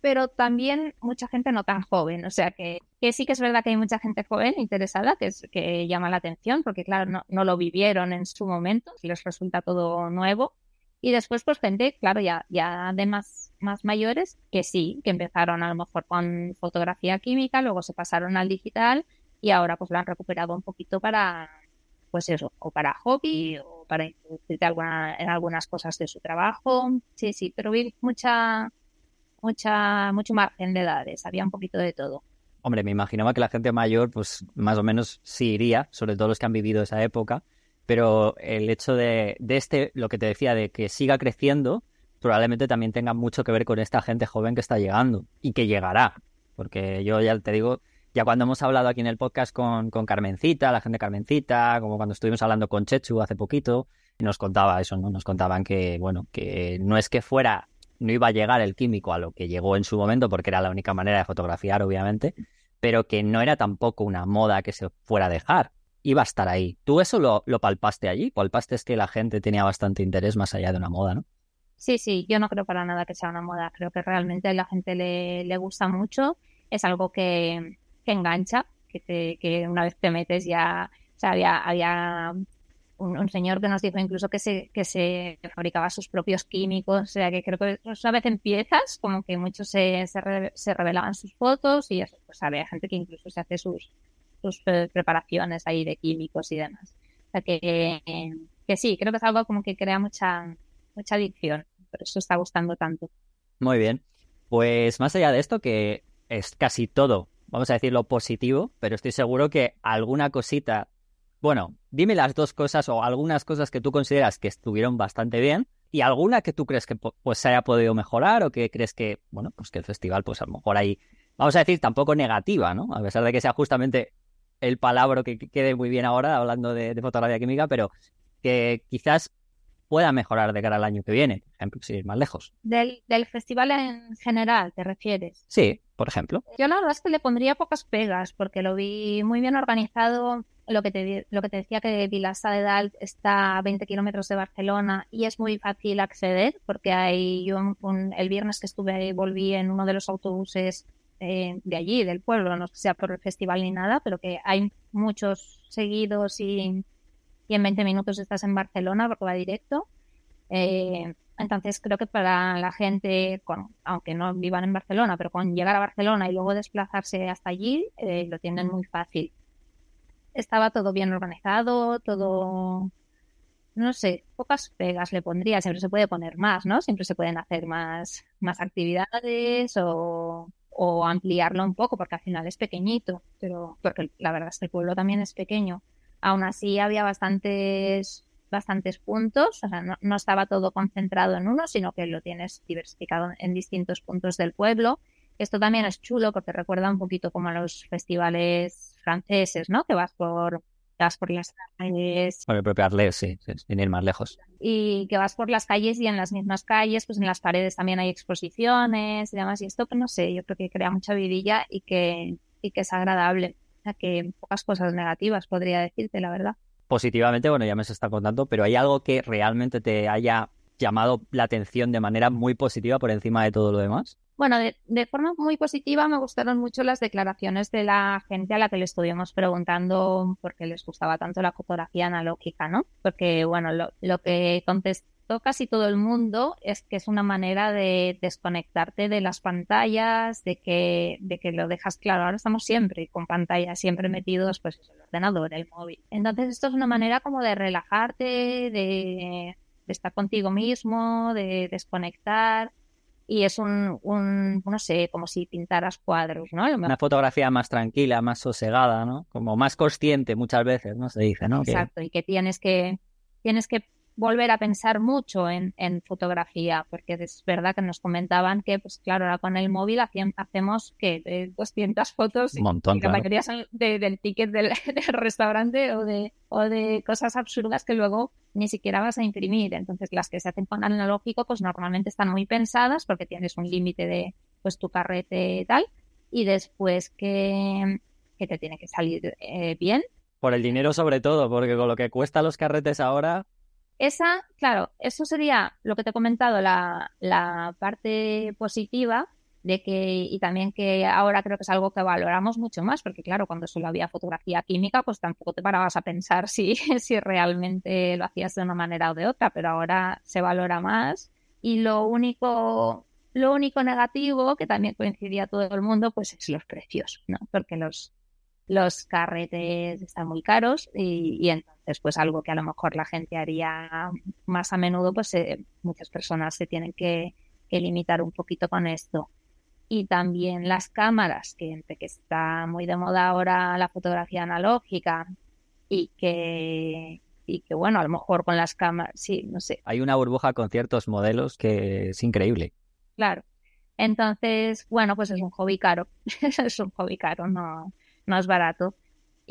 pero también mucha gente no tan joven. O sea que, sí que es verdad que hay mucha gente joven interesada, que, es, que llama la atención, porque claro, no, no lo vivieron en su momento, les resulta todo nuevo. Y después, pues gente, claro, ya, ya de más, más mayores, que sí, que empezaron a lo mejor con fotografía química, luego se pasaron al digital y ahora pues lo han recuperado un poquito para, pues eso, o para hobby o para introducirte alguna, en algunas cosas de su trabajo. Sí, sí, pero vi mucha, mucha, mucho margen de edades, había un poquito de todo. Hombre, me imaginaba que la gente mayor, pues más o menos sí iría, sobre todo los que han vivido esa época, pero el hecho de, de este, lo que te decía, de que siga creciendo, probablemente también tenga mucho que ver con esta gente joven que está llegando y que llegará, porque yo ya te digo, ya cuando hemos hablado aquí en el podcast con, con Carmencita, la gente Carmencita, como cuando estuvimos hablando con Chechu hace poquito, nos contaba eso, ¿no? Nos contaban que, bueno, que no es que fuera no iba a llegar el químico a lo que llegó en su momento, porque era la única manera de fotografiar, obviamente, pero que no era tampoco una moda que se fuera a dejar. Iba a estar ahí. ¿Tú eso lo, palpaste allí? Palpaste es que la gente tenía bastante interés más allá de una moda, ¿no? Sí, sí, yo no creo para nada que sea una moda. Creo que realmente a la gente le, le gusta mucho. Es algo que, que engancha, que, te, que una vez te metes ya. O sea, había, había un, señor que nos dijo incluso que se, que se fabricaba sus propios químicos, o sea que creo que una vez empiezas, como que muchos se, se, revelaban sus fotos y eso, pues había gente que incluso se hace sus, sus preparaciones ahí de químicos y demás. O sea que, que sí, creo que es algo como que crea mucha, mucha adicción, por eso está gustando tanto. Muy bien. Pues más allá de esto, que es casi todo, vamos a decirlo positivo, pero estoy seguro que alguna cosita bueno, dime las dos cosas o algunas cosas que tú consideras que estuvieron bastante bien y alguna que tú crees que pues se haya podido mejorar o que crees que, bueno, pues que el festival pues a lo mejor ahí, vamos a decir, tampoco negativa, ¿no? A pesar de que sea justamente el palabra que quede muy bien ahora hablando de, fotografía química, pero que quizás pueda mejorar de cara al año que viene, por ejemplo, si ir más lejos. Del, del festival en general, ¿te refieres? Sí, por ejemplo. Yo la verdad es que le pondría pocas pegas porque lo vi muy bien organizado, lo que te, lo que te decía que Vilasa de Dalt está a 20 kilómetros de Barcelona y es muy fácil acceder porque hay yo el viernes que estuve ahí volví en uno de los autobuses eh, de allí, del pueblo, no sea por el festival ni nada, pero que hay muchos seguidos y, y en 20 minutos estás en Barcelona porque va directo. Eh, entonces creo que para la gente, con, aunque no vivan en Barcelona, pero con llegar a Barcelona y luego desplazarse hasta allí, eh, lo tienen muy fácil estaba todo bien organizado, todo no sé, pocas pegas le pondría, siempre se puede poner más, ¿no? Siempre se pueden hacer más, más actividades o, o ampliarlo un poco, porque al final es pequeñito, pero porque la verdad es que el pueblo también es pequeño. Aún así había bastantes bastantes puntos, o sea, no, no, estaba todo concentrado en uno, sino que lo tienes diversificado en distintos puntos del pueblo. Esto también es chulo porque recuerda un poquito como a los festivales franceses, ¿no? Que vas por vas por las calles. Por el propio Arles, sí, sin ir más lejos. Y que vas por las calles y en las mismas calles, pues en las paredes también hay exposiciones y demás. Y esto, pues no sé, yo creo que crea mucha vidilla y que, y que es agradable. O sea, que pocas cosas negativas podría decirte, la verdad. Positivamente, bueno, ya me se está contando, pero hay algo que realmente te haya llamado la atención de manera muy positiva por encima de todo lo demás. Bueno, de, forma muy positiva me gustaron mucho las declaraciones de la gente a la que le estuvimos preguntando por qué les gustaba tanto la fotografía analógica, ¿no? Porque, bueno, lo, lo que casi todo el mundo es que es una manera de desconectarte de las pantallas, de que, de que lo dejas claro. Ahora estamos siempre con pantallas, siempre metidos, pues el ordenador, el móvil. Entonces, esto es una manera como de relajarte, de, de estar contigo mismo, de desconectar y es un, un, no sé, como si pintaras cuadros, ¿no? Una fotografía más tranquila, más sosegada, ¿no? Como más consciente muchas veces, ¿no? Se dice, ¿no? Exacto, que... y que tienes que, tienes que volver a pensar mucho en, en, fotografía, porque es verdad que nos comentaban que, pues claro, ahora con el móvil hacemos que 200 fotos Un montón, y la claro. mayoría son de, del ticket del, *laughs* del, restaurante o de, o de cosas absurdas que luego ni siquiera vas a imprimir. Entonces, las que se hacen con analógico, pues normalmente están muy pensadas porque tienes un límite de pues tu carrete y tal, y después que, que te tiene que salir eh, bien. Por el dinero sobre todo, porque con lo que cuesta los carretes ahora, esa, claro, eso sería lo que te he comentado, la, la, parte positiva de que, y también que ahora creo que es algo que valoramos mucho más, porque claro, cuando solo había fotografía química, pues tampoco te parabas a pensar *laughs* si, si realmente lo hacías de una manera o de otra, pero ahora se valora más. Y lo único, lo único negativo, que también coincidía todo el mundo, pues es los precios, ¿no? Porque los, los carretes están muy caros y, y, entonces pues algo que a lo mejor la gente haría más a menudo pues eh, muchas personas se tienen que, que, limitar un poquito con esto. Y también las cámaras que que está muy de moda ahora la fotografía analógica y que y que bueno a lo mejor con las cámaras sí no sé. Hay una burbuja con ciertos modelos que es increíble. Claro. Entonces bueno pues es un hobby caro. *laughs* Es un hobby caro no no es barato.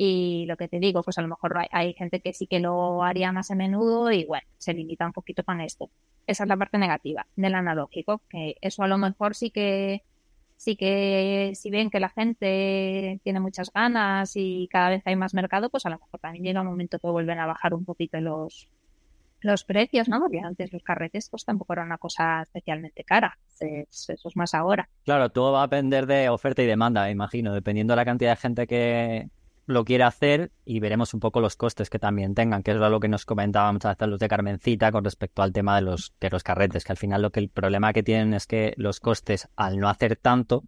Y lo que te digo, pues a lo mejor hay, gente que sí que lo haría más a menudo y bueno, se limita un poquito con esto. Esa es la parte negativa del analógico, que eso a lo mejor sí que sí que si ven que la gente tiene muchas ganas y cada vez hay más mercado, pues a lo mejor también llega un momento que vuelven a bajar un poquito los los precios, ¿no? Porque antes los carretes pues tampoco era una cosa especialmente cara. Eso es más ahora. Claro, todo va a depender de oferta y demanda, imagino, dependiendo de la cantidad de gente que lo quiera hacer y veremos un poco los costes que también tengan, que es lo que nos comentaban muchas veces los de Carmencita con respecto al tema de los, de los carretes, que al final lo que el problema que tienen es que los costes al no hacer tanto,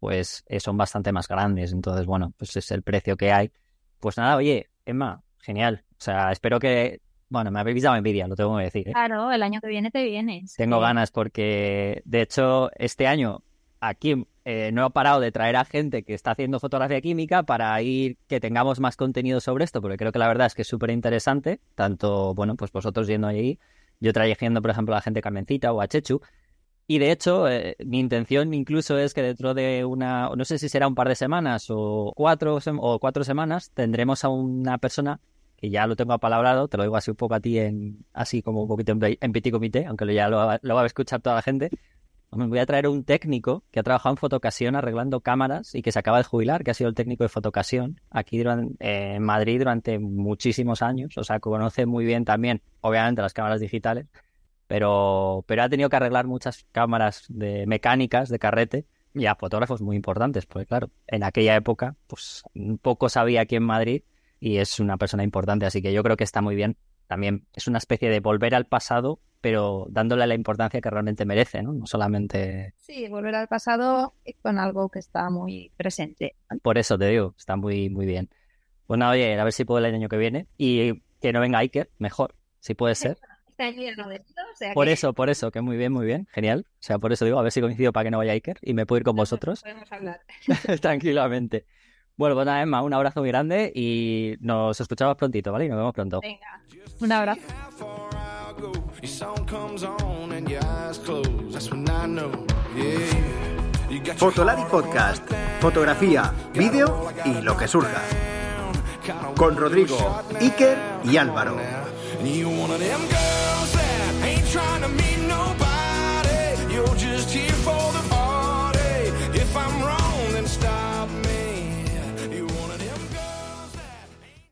pues eh, son bastante más grandes. Entonces, bueno, pues es el precio que hay. Pues nada, oye, Emma, genial. O sea, espero que bueno, me habéis dado envidia, lo tengo que decir. ¿eh? Claro, el año que viene te vienes. Tengo sí. ganas porque, de hecho, este año aquí eh, no he parado de traer a gente que está haciendo fotografía química para ir que tengamos más contenido sobre esto, porque creo que la verdad es que es súper interesante, tanto, bueno, pues vosotros yendo allí, yo trayendo, por ejemplo, a la gente Carmencita o a Chechu, y de hecho, eh, mi intención incluso es que dentro de una, no sé si será un par de semanas o cuatro, o cuatro semanas, tendremos a una persona que ya lo tengo apalabrado, te lo digo así un poco a ti, en, así como un poquito en, en petit comité, aunque lo, ya lo, lo, va a escuchar toda la gente. Me voy a traer un técnico que ha trabajado en fotocasión arreglando cámaras y que se acaba de jubilar, que ha sido el técnico de fotocasión aquí durante, eh, en Madrid durante muchísimos años. O sea, conoce muy bien también, obviamente, las cámaras digitales, pero, pero ha tenido que arreglar muchas cámaras de mecánicas de carrete y a fotógrafos muy importantes, porque claro, en aquella época, pues poco sabía aquí en Madrid y es una persona importante, así que yo creo que está muy bien. También es una especie de volver al pasado, pero dándole la importancia que realmente merece, ¿no? No solamente... Sí, volver al pasado con algo que está muy presente. Por eso te digo, está muy, muy bien. Bueno, oye, a ver si puedo el año que viene y que no venga Iker, mejor. si puede ser. *laughs* O sea Por que eso, por eso, que muy bien, muy bien, genial. O sea, por eso digo, a ver si coincido para que no vaya Iker y me puedo ir con vosotros podemos hablar. *laughs* tranquilamente. Bueno, pues nada, Emma, un abrazo muy grande y nos escuchamos prontito, ¿vale? Y nos vemos pronto. Venga, un abrazo. Your song comes on and your eyes close. That's I know. Fotolari Podcast. Fotografía, vídeo y lo que surja. Con Rodrigo, Iker y Álvaro.